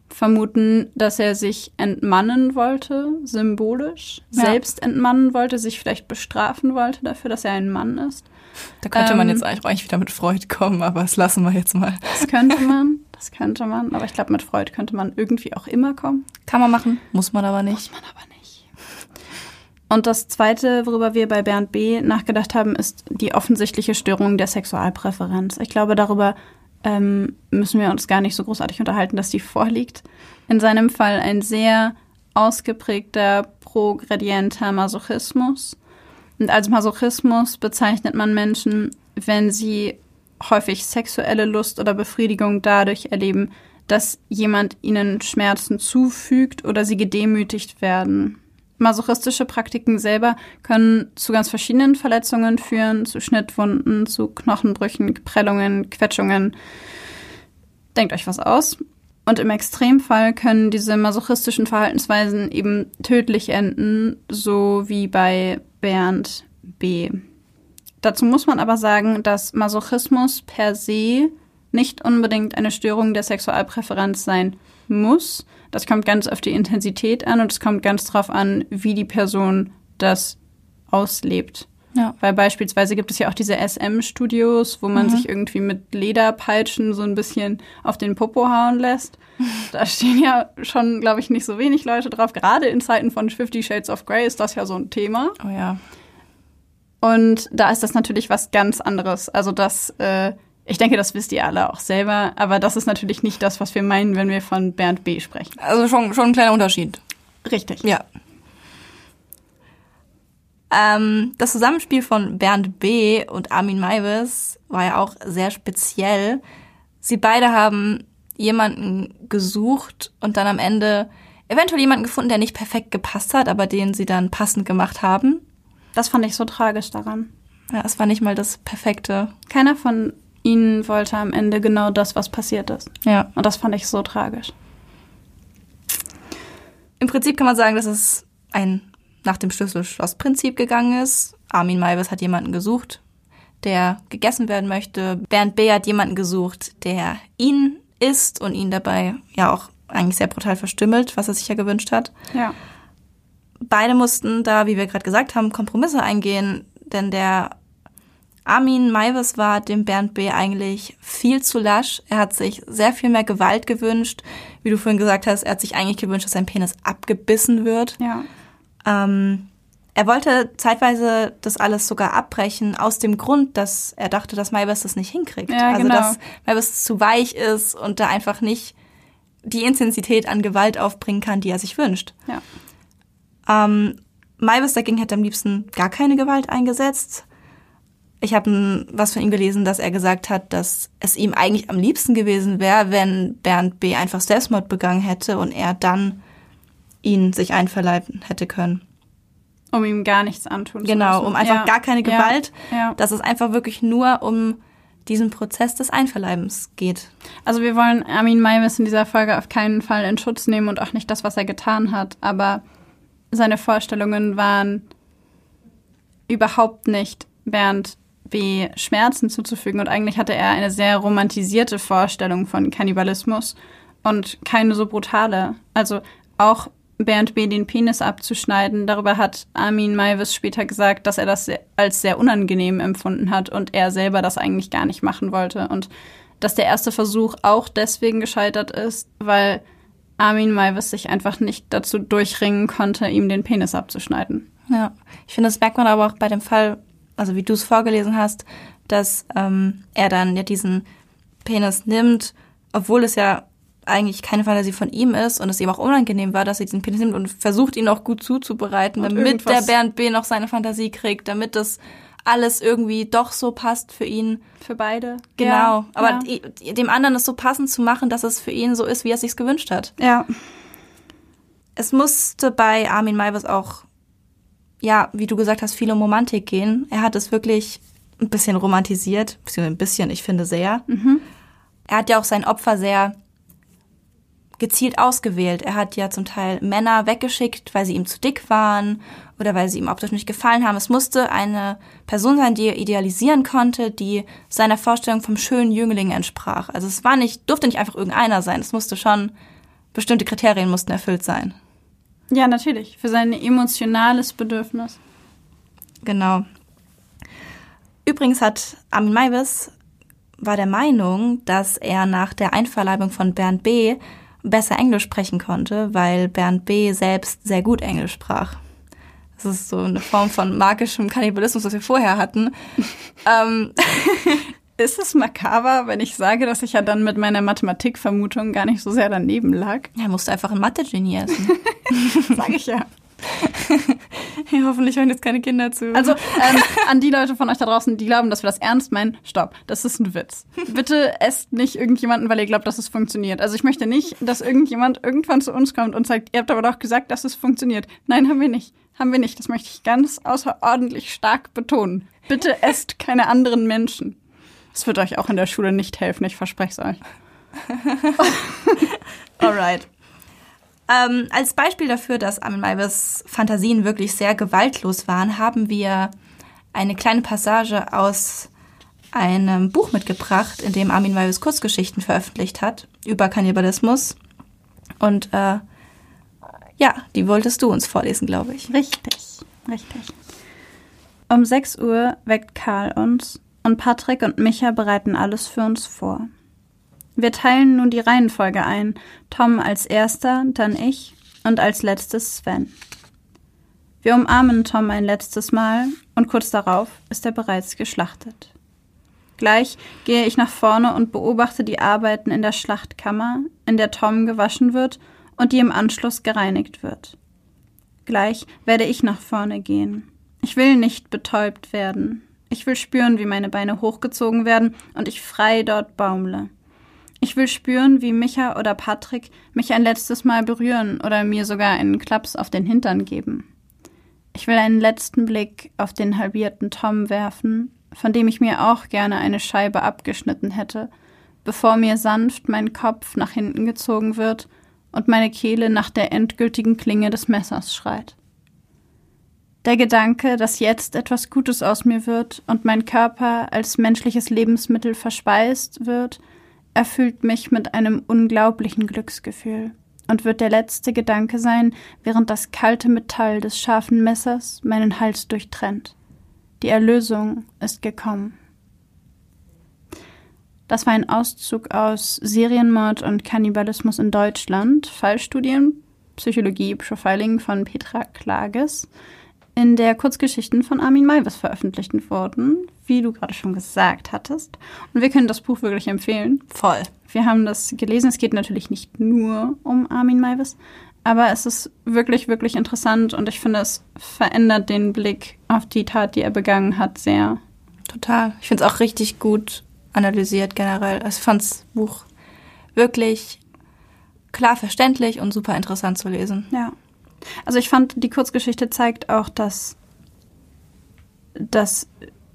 vermuten, dass er sich entmannen wollte, symbolisch, ja. selbst entmannen wollte, sich vielleicht bestrafen wollte dafür, dass er ein Mann ist. Da könnte ähm, man jetzt eigentlich wieder mit Freud kommen, aber das lassen wir jetzt mal. Das könnte man, das könnte man, aber ich glaube, mit Freud könnte man irgendwie auch immer kommen. Kann man machen, muss man aber nicht. Muss man aber nicht. Und das Zweite, worüber wir bei Bernd B. nachgedacht haben, ist die offensichtliche Störung der Sexualpräferenz. Ich glaube, darüber ähm, müssen wir uns gar nicht so großartig unterhalten, dass die vorliegt. In seinem Fall ein sehr ausgeprägter progredienter Masochismus. Und als Masochismus bezeichnet man Menschen, wenn sie häufig sexuelle Lust oder Befriedigung dadurch erleben, dass jemand ihnen Schmerzen zufügt oder sie gedemütigt werden. Masochistische Praktiken selber können zu ganz verschiedenen Verletzungen führen, zu Schnittwunden, zu Knochenbrüchen, Prellungen, Quetschungen. Denkt euch was aus. Und im Extremfall können diese masochistischen Verhaltensweisen eben tödlich enden, so wie bei Bernd B. Dazu muss man aber sagen, dass Masochismus per se nicht unbedingt eine Störung der Sexualpräferenz sein muss. Das kommt ganz auf die Intensität an und es kommt ganz darauf an, wie die Person das auslebt. Ja. Weil beispielsweise gibt es ja auch diese SM-Studios, wo man mhm. sich irgendwie mit Lederpeitschen so ein bisschen auf den Popo hauen lässt. Da stehen ja schon, glaube ich, nicht so wenig Leute drauf. Gerade in Zeiten von Fifty Shades of Grey ist das ja so ein Thema. Oh ja. Und da ist das natürlich was ganz anderes. Also das, äh, ich denke, das wisst ihr alle auch selber, aber das ist natürlich nicht das, was wir meinen, wenn wir von Bernd B. sprechen. Also schon, schon ein kleiner Unterschied. Richtig. Ja. Ähm, das Zusammenspiel von Bernd B. und Armin Maivis war ja auch sehr speziell. Sie beide haben jemanden gesucht und dann am Ende eventuell jemanden gefunden, der nicht perfekt gepasst hat, aber den sie dann passend gemacht haben. Das fand ich so tragisch daran. Ja, es war nicht mal das Perfekte. Keiner von ihnen wollte am Ende genau das, was passiert ist. Ja. Und das fand ich so tragisch. Im Prinzip kann man sagen, dass es ein nach dem Schlüssel-Schloss-Prinzip gegangen ist. Armin Maivis hat jemanden gesucht, der gegessen werden möchte. Bernd B. hat jemanden gesucht, der ihn isst und ihn dabei ja auch eigentlich sehr brutal verstümmelt, was er sich ja gewünscht hat. Ja. Beide mussten da, wie wir gerade gesagt haben, Kompromisse eingehen, denn der Armin Maivis war dem Bernd B. eigentlich viel zu lasch. Er hat sich sehr viel mehr Gewalt gewünscht. Wie du vorhin gesagt hast, er hat sich eigentlich gewünscht, dass sein Penis abgebissen wird. Ja. Ähm, er wollte zeitweise das alles sogar abbrechen, aus dem Grund, dass er dachte, dass Maibus das nicht hinkriegt. Ja, also, genau. dass Maibus zu weich ist und da einfach nicht die Intensität an Gewalt aufbringen kann, die er sich wünscht. Ja. Ähm, Maibus dagegen hätte am liebsten gar keine Gewalt eingesetzt. Ich habe was von ihm gelesen, dass er gesagt hat, dass es ihm eigentlich am liebsten gewesen wäre, wenn Bernd B. einfach Selbstmord begangen hätte und er dann ihn sich einverleiben hätte können. Um ihm gar nichts antun zu Genau, um einfach ja. gar keine Ja. Gewalt. Ja. Dass es einfach wirklich nur um diesen Prozess des Einverleibens geht. Also wir wollen Armin Maivis in dieser Folge auf keinen Fall in Schutz nehmen und auch nicht das, was er getan hat. Aber seine Vorstellungen waren überhaupt nicht Bernd B. Schmerzen zuzufügen. Und eigentlich hatte er eine sehr romantisierte Vorstellung von Kannibalismus und keine so brutale. Also auch Bernd B. den Penis abzuschneiden, darüber hat Armin Maivis später gesagt, dass er das als sehr unangenehm empfunden hat und er selber das eigentlich gar nicht machen wollte. Und dass der erste Versuch auch deswegen gescheitert ist, weil Armin Maivis sich einfach nicht dazu durchringen konnte, ihm den Penis abzuschneiden. Ja, ich finde, das merkt man aber auch bei dem Fall, also wie du es vorgelesen hast, dass ähm, er dann ja diesen Penis nimmt, obwohl es ja eigentlich keine Fantasie von ihm ist und es ihm auch unangenehm war, dass er diesen Penis nimmt und versucht, ihn auch gut zuzubereiten, Und damit der Bernd B. noch seine Fantasie kriegt, damit das alles irgendwie doch so passt für ihn. Für beide. Genau. Ja, aber ja. dem anderen es so passend zu machen, dass es für ihn so ist, wie er es sich gewünscht hat. ja. Es musste bei Armin Maivis auch, ja, wie du gesagt hast, viel um Romantik gehen. Er hat es wirklich ein bisschen romantisiert, ein bisschen, ich finde sehr. Er hat ja auch sein Opfer sehr gezielt ausgewählt. Er hat ja zum Teil Männer weggeschickt, weil sie ihm zu dick waren oder weil sie ihm optisch nicht gefallen haben. Es musste eine Person sein, die er idealisieren konnte, die seiner Vorstellung vom schönen Jüngling entsprach. Also es war nicht, durfte nicht einfach irgendeiner sein. Es musste schon, bestimmte Kriterien mussten erfüllt sein. Ja, natürlich. Für sein emotionales Bedürfnis. Genau. Übrigens hat Armin Maivis war der Meinung, dass er nach der Einverleibung von Bernd B. besser Englisch sprechen konnte, weil Bernd B. selbst sehr gut Englisch sprach. Das ist so eine Form von magischem Kannibalismus, was wir vorher hatten. ähm, Ist es makaber, wenn ich sage, dass ich ja dann mit meiner Mathematikvermutung gar nicht so sehr daneben lag? er musste einfach ein Mathe-Genie essen. Sag ich ja. ja, hoffentlich hören jetzt keine Kinder zu. Also ähm, an die Leute von euch da draußen, die glauben, dass wir das ernst meinen, stopp, das ist ein Witz. Bitte esst nicht irgendjemanden, weil ihr glaubt, dass es funktioniert. Also ich möchte nicht, dass irgendjemand irgendwann zu uns kommt und sagt, ihr habt aber doch gesagt, dass es funktioniert. Nein, haben wir nicht. Haben wir nicht. Das möchte ich ganz außerordentlich stark betonen. Bitte esst keine anderen Menschen. Das wird euch auch in der Schule nicht helfen, ich verspreche es euch. Alright. Ähm, als Beispiel dafür, dass Armin Maivis Fantasien wirklich sehr gewaltlos waren, haben wir eine kleine Passage aus einem Buch mitgebracht, in dem Armin Maivis Kurzgeschichten veröffentlicht hat über Kannibalismus. Und äh, ja, die wolltest du uns vorlesen, glaube ich. Richtig, richtig. Um 6 Uhr weckt Karl uns und Patrick und Micha bereiten alles für uns vor. Wir teilen nun die Reihenfolge ein. Tom als erster, dann ich und als letztes Sven. Wir umarmen Tom ein letztes Mal und kurz darauf ist er bereits geschlachtet. Gleich gehe ich nach vorne und beobachte die Arbeiten in der Schlachtkammer, in der Tom gewaschen wird und die im Anschluss gereinigt wird. Gleich werde ich nach vorne gehen. Ich will nicht betäubt werden. Ich will spüren, wie meine Beine hochgezogen werden und ich frei dort baumle. Ich will spüren, wie Micha oder Patrick mich ein letztes Mal berühren oder mir sogar einen Klaps auf den Hintern geben. Ich will einen letzten Blick auf den halbierten Tom werfen, von dem ich mir auch gerne eine Scheibe abgeschnitten hätte, bevor mir sanft mein Kopf nach hinten gezogen wird und meine Kehle nach der endgültigen Klinge des Messers schreit. Der Gedanke, dass jetzt etwas Gutes aus mir wird und mein Körper als menschliches Lebensmittel verspeist wird, erfüllt mich mit einem unglaublichen Glücksgefühl und wird der letzte Gedanke sein, während das kalte Metall des scharfen Messers meinen Hals durchtrennt. Die Erlösung ist gekommen. Das war ein Auszug aus Serienmord und Kannibalismus in Deutschland, Fallstudien, Psychologie, Profiling von Petra Klages, in der Kurzgeschichten von Armin Maivis veröffentlicht wurden, wie du gerade schon gesagt hattest. Und wir können das Buch wirklich empfehlen. Voll. Wir haben das gelesen. Es geht natürlich nicht nur um Armin Maivis, aber es ist wirklich, wirklich interessant und ich finde, es verändert den Blick auf die Tat, die er begangen hat, sehr. Total. Ich finde es auch richtig gut analysiert generell. Also ich fand das Buch wirklich klar verständlich und super interessant zu lesen. Ja. Also ich fand, die Kurzgeschichte zeigt auch, dass, dass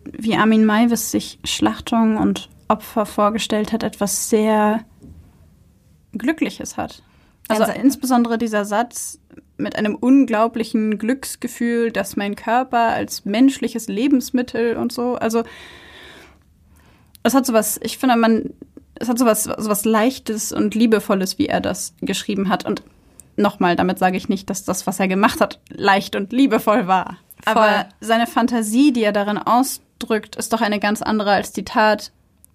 wie Armin Maivis sich Schlachtung und Opfer vorgestellt hat, etwas sehr Glückliches hat. Also Ganz- insbesondere dieser Satz mit einem unglaublichen Glücksgefühl, dass mein Körper als menschliches Lebensmittel und so, also es hat sowas, ich finde, man, es hat sowas, sowas Leichtes und Liebevolles, wie er das geschrieben hat. Und nochmal, damit sage ich nicht, dass das, was er gemacht hat, leicht und liebevoll war. Voll. Aber seine Fantasie, die er darin ausdrückt, ist doch eine ganz andere als die Tat,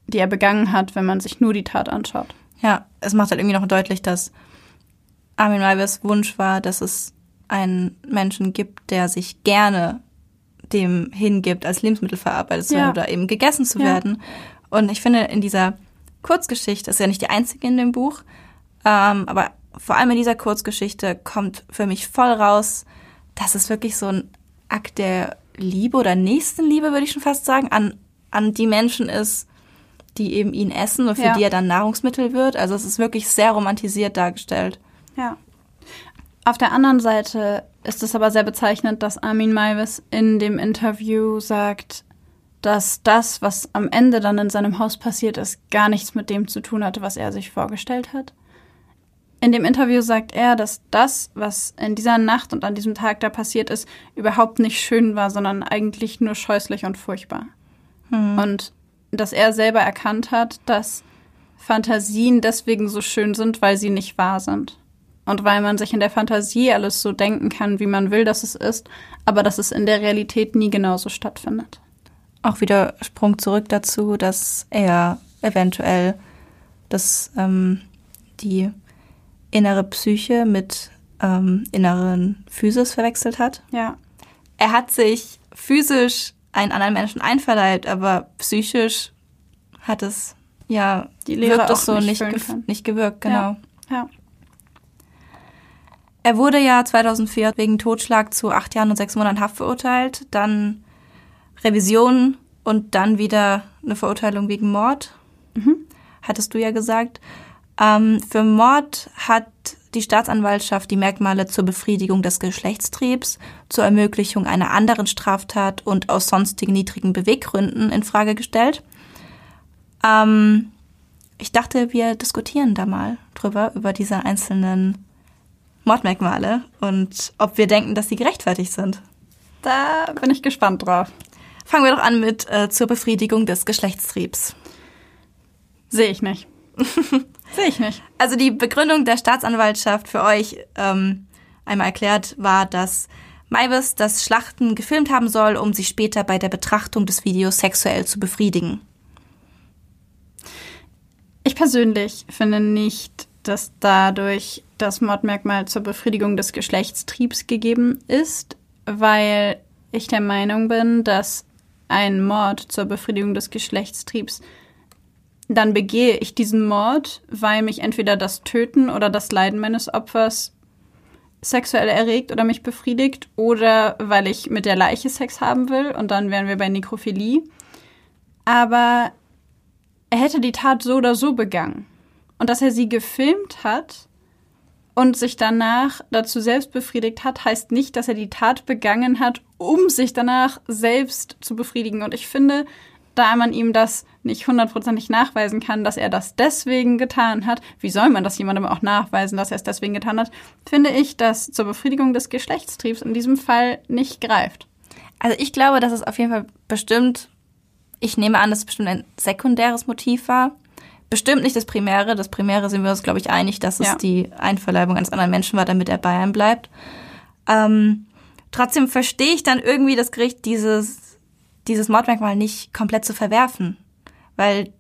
die er begangen hat, wenn man sich nur die Tat anschaut. Ja, es macht halt irgendwie noch deutlich, dass Armin Maivis Wunsch war, dass es einen Menschen gibt, der sich gerne dem hingibt, als Lebensmittel verarbeitet zu Ja. werden oder eben gegessen zu Ja. werden. Und ich finde, in dieser Kurzgeschichte, ist ja nicht die einzige in dem Buch, ähm, aber vor allem in dieser Kurzgeschichte kommt für mich voll raus, dass es wirklich so ein Akt der Liebe oder Nächstenliebe, würde ich schon fast sagen, an, an die Menschen ist, die eben ihn essen und für Ja. die er dann Nahrungsmittel wird. Also es ist wirklich sehr romantisiert dargestellt. Ja. Auf der anderen Seite ist es aber sehr bezeichnend, dass Armin Maivis in dem Interview sagt, dass das, was am Ende dann in seinem Haus passiert ist, gar nichts mit dem zu tun hatte, was er sich vorgestellt hat. In dem Interview sagt er, dass das, was in dieser Nacht und an diesem Tag da passiert ist, überhaupt nicht schön war, sondern eigentlich nur scheußlich und furchtbar. Und dass er selber erkannt hat, dass Fantasien deswegen so schön sind, weil sie nicht wahr sind. Und weil man sich in der Fantasie alles so denken kann, wie man will, dass es ist, aber dass es in der Realität nie genauso stattfindet. Auch wieder Sprung zurück dazu, dass er eventuell das, ähm, die innere Psyche mit ähm, inneren Physis verwechselt hat. Ja. Er hat sich physisch einen anderen Menschen einverleibt, aber psychisch hat es ja Die Lehre wirkt auch es so nicht nicht, kann. nicht gewirkt, genau. Ja. Ja. Er wurde ja 2004 wegen Totschlag zu acht Jahren und sechs Monaten Haft verurteilt, dann Revision und dann wieder eine Verurteilung wegen Mord, hattest du ja gesagt. Ähm, für Mord hat die Staatsanwaltschaft die Merkmale zur Befriedigung des Geschlechtstriebs, zur Ermöglichung einer anderen Straftat und aus sonstigen niedrigen Beweggründen in Frage gestellt. Ähm, ich dachte, wir diskutieren da mal drüber, über diese einzelnen Mordmerkmale und ob wir denken, dass sie gerechtfertigt sind. Da bin ich gespannt drauf. Fangen wir doch an mit äh, zur Befriedigung des Geschlechtstriebs. Sehe ich nicht. Sehe ich nicht. Also die Begründung der Staatsanwaltschaft für euch ähm, einmal erklärt war, dass Maivis das Schlachten gefilmt haben soll, um sich später bei der Betrachtung des Videos sexuell zu befriedigen. Ich persönlich finde nicht, dass dadurch das Mordmerkmal zur Befriedigung des Geschlechtstriebs gegeben ist. weil ich der Meinung bin, dass ein Mord zur Befriedigung des Geschlechtstriebs, dann begehe ich diesen Mord, weil mich entweder das Töten oder das Leiden meines Opfers sexuell erregt oder mich befriedigt oder weil ich mit der Leiche Sex haben will und dann wären wir bei Nekrophilie. Aber er hätte die Tat so oder so begangen. Und dass er sie gefilmt hat und sich danach dazu selbst befriedigt hat, heißt nicht, dass er die Tat begangen hat, um sich danach selbst zu befriedigen. Und ich finde, da man ihm das nicht hundertprozentig nachweisen kann, dass er das deswegen getan hat, wie soll man das jemandem auch nachweisen, dass er es deswegen getan hat, finde ich, dass zur Befriedigung des Geschlechtstriebs in diesem Fall nicht greift. Also ich glaube, dass es auf jeden Fall bestimmt, ich nehme an, dass es bestimmt ein sekundäres Motiv war. Bestimmt nicht das Primäre. Das Primäre sind wir uns, glaube ich, einig, dass es Ja. die Einverleibung eines anderen Menschen war, damit er bei einem bleibt. Ähm, trotzdem verstehe ich dann irgendwie das Gericht, dieses, dieses Mordmerkmal nicht komplett zu verwerfen. Weil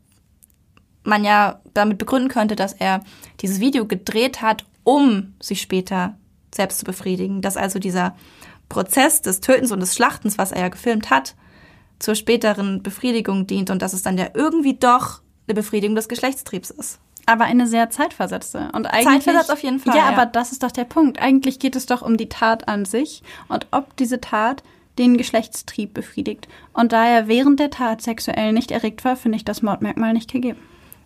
man ja damit begründen könnte, dass er dieses Video gedreht hat, um sich später selbst zu befriedigen. Dass also dieser Prozess des Tötens und des Schlachtens, was er ja gefilmt hat, zur späteren Befriedigung dient und dass es dann ja irgendwie doch eine Befriedigung des Geschlechtstriebs ist. Aber eine sehr zeitversetzte. Und eigentlich, Zeitversetzt auf jeden Fall, Ja, ja. aber das ist doch der Punkt. Eigentlich geht es doch um die Tat an sich und ob diese Tat den Geschlechtstrieb befriedigt. Und da er während der Tat sexuell nicht erregt war, finde ich das Mordmerkmal nicht gegeben.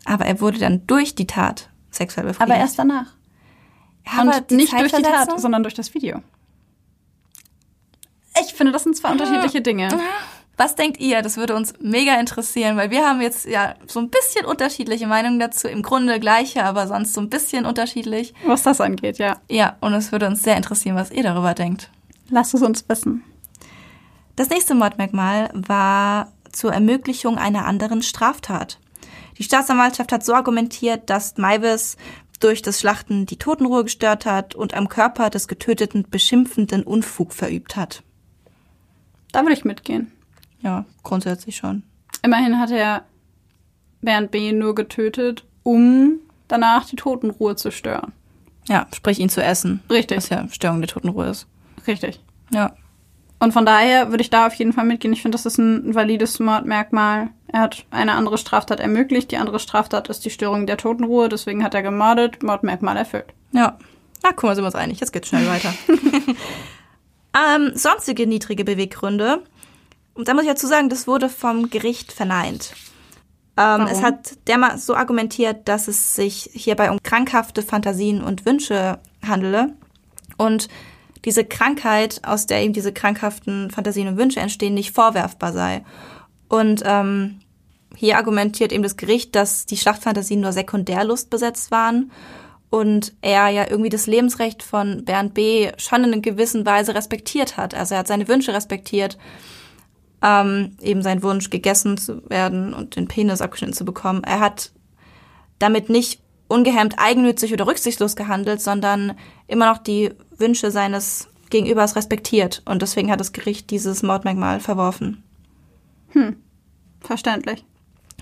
Aber er wurde dann durch die Tat sexuell befriedigt. Aber erst danach. Ja, aber und nicht durch die? Tat, sondern durch das Video. Ich finde, das sind zwei unterschiedliche Dinge. Was denkt ihr? Das würde uns mega interessieren, weil wir haben jetzt ja so ein bisschen unterschiedliche Meinungen dazu. Im Grunde gleiche, aber sonst so ein bisschen unterschiedlich. Was das angeht, ja. Ja, und es würde uns sehr interessieren, was ihr darüber denkt. Lasst es uns wissen. Das nächste Mordmerkmal war zur Ermöglichung einer anderen Straftat. Die Staatsanwaltschaft hat so argumentiert, dass Maivis durch das Schlachten die Totenruhe gestört hat und am Körper des Getöteten beschimpfenden Unfug verübt hat. Da würde ich mitgehen. Ja, grundsätzlich schon. Immerhin hat er Bernd B. nur getötet, um danach die Totenruhe zu stören. Ja, sprich ihn zu essen. Richtig. Was ja Störung der Totenruhe ist. Richtig. Ja. Und von daher würde ich da auf jeden Fall mitgehen. Ich finde, das ist ein valides Mordmerkmal. Er hat eine andere Straftat ermöglicht. Die andere Straftat ist die Störung der Totenruhe. Deswegen hat er gemordet. Mordmerkmal erfüllt. Ja. Na, guck mal, sind wir uns einig. Jetzt geht's schnell weiter. ähm, sonstige niedrige Beweggründe. Und da muss ich dazu sagen, das wurde vom Gericht verneint. Ähm, es hat dermal so argumentiert, dass es sich hierbei um krankhafte Fantasien und Wünsche handele. Und diese Krankheit, aus der eben diese krankhaften Fantasien und Wünsche entstehen, nicht vorwerfbar sei. Und ähm, hier argumentiert eben das Gericht, dass die Schlachtfantasien nur sekundärlust besetzt waren und er ja irgendwie das Lebensrecht von Bernd B. schon in einer gewissen Weise respektiert hat. Also er hat seine Wünsche respektiert, ähm, eben seinen Wunsch, gegessen zu werden und den Penis abgeschnitten zu bekommen. Er hat damit nicht ungehemmt eigennützig oder rücksichtslos gehandelt, sondern immer noch die Wünsche seines Gegenübers respektiert. Und deswegen hat das Gericht dieses Mordmerkmal verworfen. Verständlich.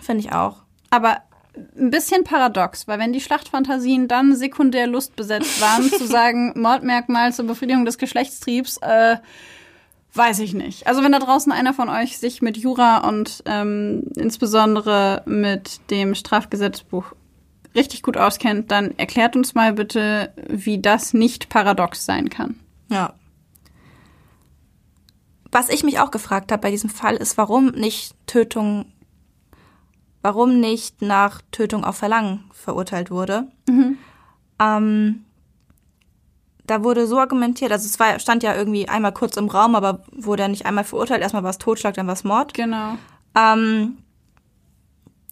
Finde ich auch. Aber ein bisschen paradox, weil wenn die Schlachtfantasien dann sekundär lustbesetzt waren, zu sagen, Mordmerkmal zur Befriedigung des Geschlechtstriebs, äh, weiß ich nicht. Also wenn da draußen einer von euch sich mit Jura und ähm, insbesondere mit dem Strafgesetzbuch richtig gut auskennt, dann erklärt uns mal bitte, wie das nicht paradox sein kann. Ja. Was ich mich auch gefragt habe bei diesem Fall ist, warum nicht Tötung, warum nicht nach Tötung auf Verlangen verurteilt wurde. Ähm, da wurde so argumentiert, also es war, stand ja irgendwie einmal kurz im Raum, aber wurde ja nicht einmal verurteilt. Erstmal war es Totschlag, dann war es Mord. Genau. Ähm,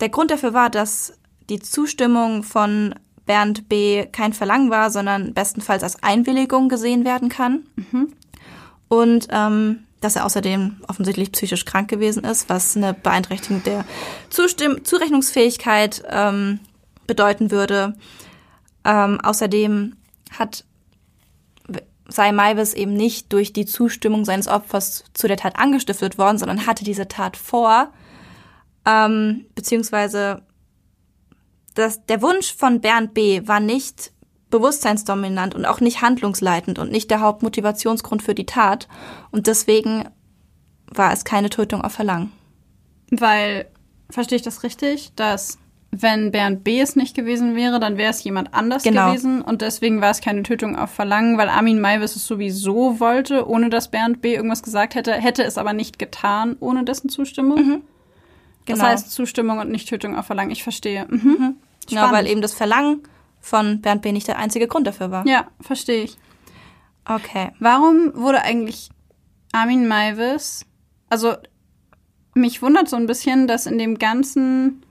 der Grund dafür war, dass die Zustimmung von Bernd B. kein Verlangen war, sondern bestenfalls als Einwilligung gesehen werden kann. Und ähm, dass er außerdem offensichtlich psychisch krank gewesen ist, was eine Beeinträchtigung der Zustimm Zurechnungsfähigkeit ähm, bedeuten würde. Ähm, außerdem hat sei Maivis eben nicht durch die Zustimmung seines Opfers zu der Tat angestiftet worden, sondern hatte diese Tat vor, ähm, beziehungsweise das, der Wunsch von Bernd B. war nicht bewusstseinsdominant und auch nicht handlungsleitend und nicht der Hauptmotivationsgrund für die Tat. Und deswegen war es keine Tötung auf Verlangen. Weil, verstehe ich das richtig, dass wenn Bernd B. es nicht gewesen wäre, dann wäre es jemand anders Genau. gewesen und deswegen war es keine Tötung auf Verlangen, weil Armin Maivis es sowieso wollte, ohne dass Bernd B. irgendwas gesagt hätte, hätte es aber nicht getan, ohne dessen Zustimmung. Das Genau. heißt Zustimmung und nicht Tötung auf Verlangen. Ich verstehe. Mhm. Genau, Spannend. weil eben das Verlangen von Bernd B. nicht der einzige Grund dafür war. Ja, verstehe ich. Okay. Warum wurde eigentlich Armin Maivis, also mich wundert so ein bisschen, dass in dem ganzen,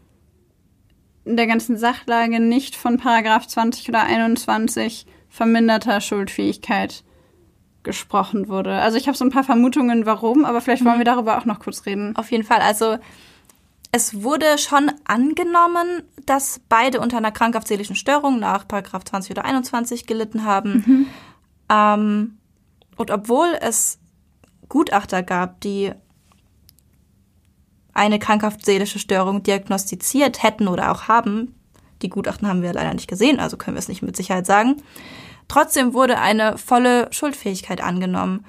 in der ganzen Sachlage nicht von Paragraph 20 oder 21 verminderter Schuldfähigkeit gesprochen wurde. Also ich habe so ein paar Vermutungen, warum, aber vielleicht wollen wir darüber auch noch kurz reden. Auf jeden Fall. Also es wurde schon angenommen, dass beide unter einer krankhaft seelischen Störung nach Paragraph 20 oder 21 gelitten haben. Ähm, und obwohl es Gutachter gab, die eine krankhaft seelische Störung diagnostiziert hätten oder auch haben, die Gutachten haben wir leider nicht gesehen, also können wir es nicht mit Sicherheit sagen. Trotzdem wurde eine volle Schuldfähigkeit angenommen.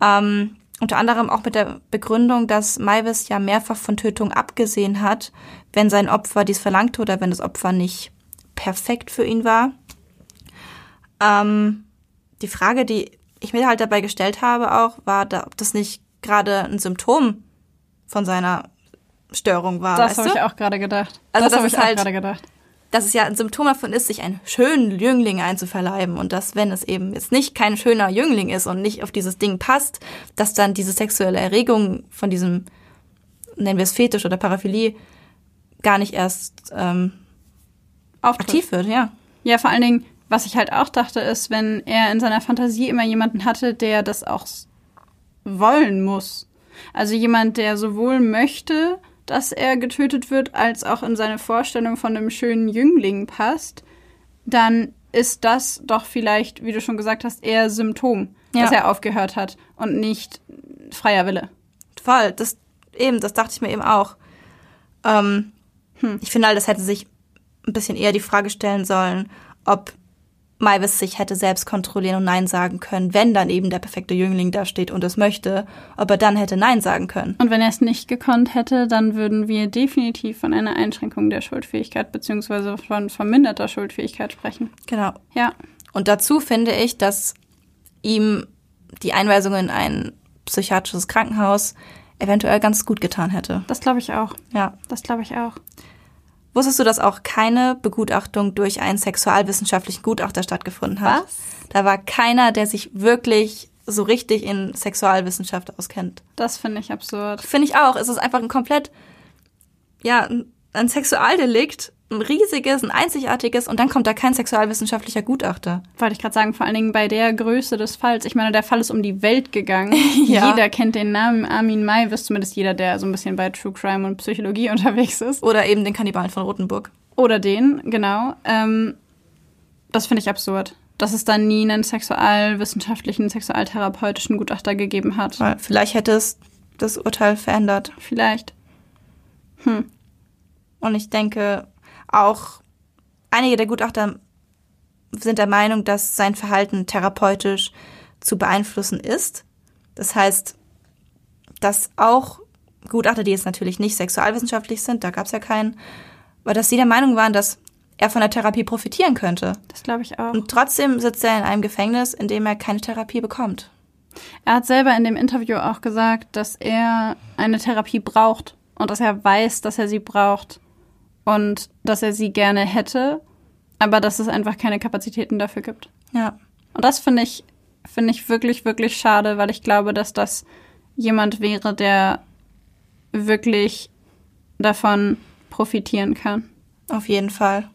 Ähm, unter anderem auch mit der Begründung, dass Maivis ja mehrfach von Tötung abgesehen hat, wenn sein Opfer dies verlangte oder wenn das Opfer nicht perfekt für ihn war. Ähm, die Frage, die ich mir halt dabei gestellt habe auch, war, da, ob das nicht gerade ein Symptom von seiner Störung war. Das habe ich auch gerade gedacht. Also das habe ist ich auch halt- gerade gedacht. Dass es ja ein Symptom davon ist, sich einen schönen Jüngling einzuverleiben und dass, wenn es eben jetzt nicht kein schöner Jüngling ist und nicht auf dieses Ding passt, dass dann diese sexuelle Erregung von diesem, nennen wir es Fetisch oder Paraphilie, gar nicht erst ähm, Auftritt. aktiv wird, ja. Ja, vor allen Dingen, was ich halt auch dachte, ist, wenn er in seiner Fantasie immer jemanden hatte, der das auch wollen muss. Also jemand, der sowohl möchte, dass er getötet wird, als auch in seine Vorstellung von einem schönen Jüngling passt, dann ist das doch vielleicht, wie du schon gesagt hast, eher Symptom, Ja. dass er aufgehört hat und nicht freier Wille. Voll, das eben, das dachte ich mir eben auch. Ähm, Ich finde halt, das hätte sich ein bisschen eher die Frage stellen sollen, ob Maivis sich hätte selbst kontrollieren und Nein sagen können, wenn dann eben der perfekte Jüngling da steht und es möchte, ob er dann hätte Nein sagen können. Und wenn er es nicht gekonnt hätte, dann würden wir definitiv von einer Einschränkung der Schuldfähigkeit beziehungsweise von verminderter Schuldfähigkeit sprechen. Genau. Ja, Und dazu finde ich, dass ihm die Einweisung in ein psychiatrisches Krankenhaus eventuell ganz gut getan hätte. das glaube ich auch. Ja. Das glaube ich auch. Wusstest du, dass auch keine Begutachtung durch einen sexualwissenschaftlichen Gutachter stattgefunden hat? Was? Da war keiner, der sich wirklich so richtig in Sexualwissenschaft auskennt. Das finde ich absurd. Finde ich auch. Es ist einfach ein komplett, ja, ein- ein Sexualdelikt, ein riesiges, ein einzigartiges und dann kommt da kein sexualwissenschaftlicher Gutachter. Wollte ich gerade sagen, vor allen Dingen bei der Größe des Falls. Ich meine, der Fall ist um die Welt gegangen. Ja. Jeder kennt den Namen Armin Maivis, zumindest jeder, der so ein bisschen bei True Crime und Psychologie unterwegs ist. Oder eben den Kannibalen von Rothenburg. Oder den, genau. Ähm, das finde ich absurd. Dass es dann nie einen sexualwissenschaftlichen, sexualtherapeutischen Gutachter gegeben hat. Vielleicht hätte es das Urteil verändert. Vielleicht. Und ich denke, auch einige der Gutachter sind der Meinung, dass sein Verhalten therapeutisch zu beeinflussen ist. Das heißt, dass auch Gutachter, die jetzt natürlich nicht sexualwissenschaftlich sind, da gab es ja keinen, aber dass sie der Meinung waren, dass er von der Therapie profitieren könnte. Das glaube ich auch. Und trotzdem sitzt er in einem Gefängnis, in dem er keine Therapie bekommt. Er hat selber in dem Interview auch gesagt, dass er eine Therapie braucht und dass er weiß, dass er sie braucht und dass er sie gerne hätte, aber dass es einfach keine Kapazitäten dafür gibt. Ja. Und das finde ich, finde ich wirklich, wirklich schade, weil ich glaube, dass das jemand wäre, der wirklich davon profitieren kann. Auf jeden Fall.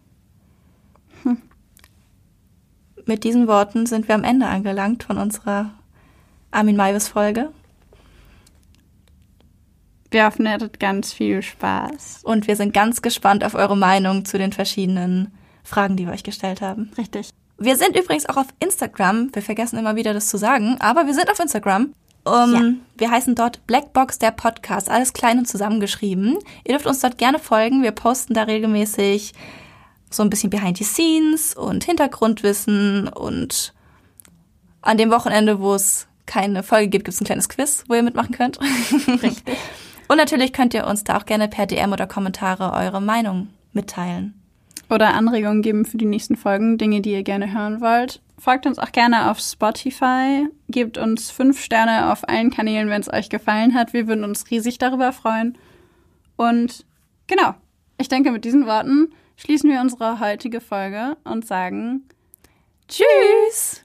Mit diesen Worten sind wir am Ende angelangt von unserer Armin Maivis Folge. Wir hoffen, ihr hattet ganz viel Spaß. Und wir sind ganz gespannt auf eure Meinung zu den verschiedenen Fragen, die wir euch gestellt haben. Richtig. Wir sind übrigens auch auf Instagram. Wir vergessen immer wieder das zu sagen, aber wir sind auf Instagram. Um, Wir heißen dort Blackbox der Podcast, alles klein und zusammengeschrieben. Ihr dürft uns dort gerne folgen. Wir posten da regelmäßig so ein bisschen Behind the Scenes und Hintergrundwissen und an dem Wochenende, wo es keine Folge gibt, gibt es ein kleines Quiz, wo ihr mitmachen könnt. Richtig. und natürlich könnt ihr uns da auch gerne per DM oder Kommentare eure Meinung mitteilen. Oder Anregungen geben für die nächsten Folgen, Dinge, die ihr gerne hören wollt. Folgt uns auch gerne auf Spotify, gebt uns fünf Sterne auf allen Kanälen, wenn es euch gefallen hat. Wir würden uns riesig darüber freuen. Und genau, ich denke, mit diesen Worten schließen wir unsere heutige Folge und sagen Tschüss!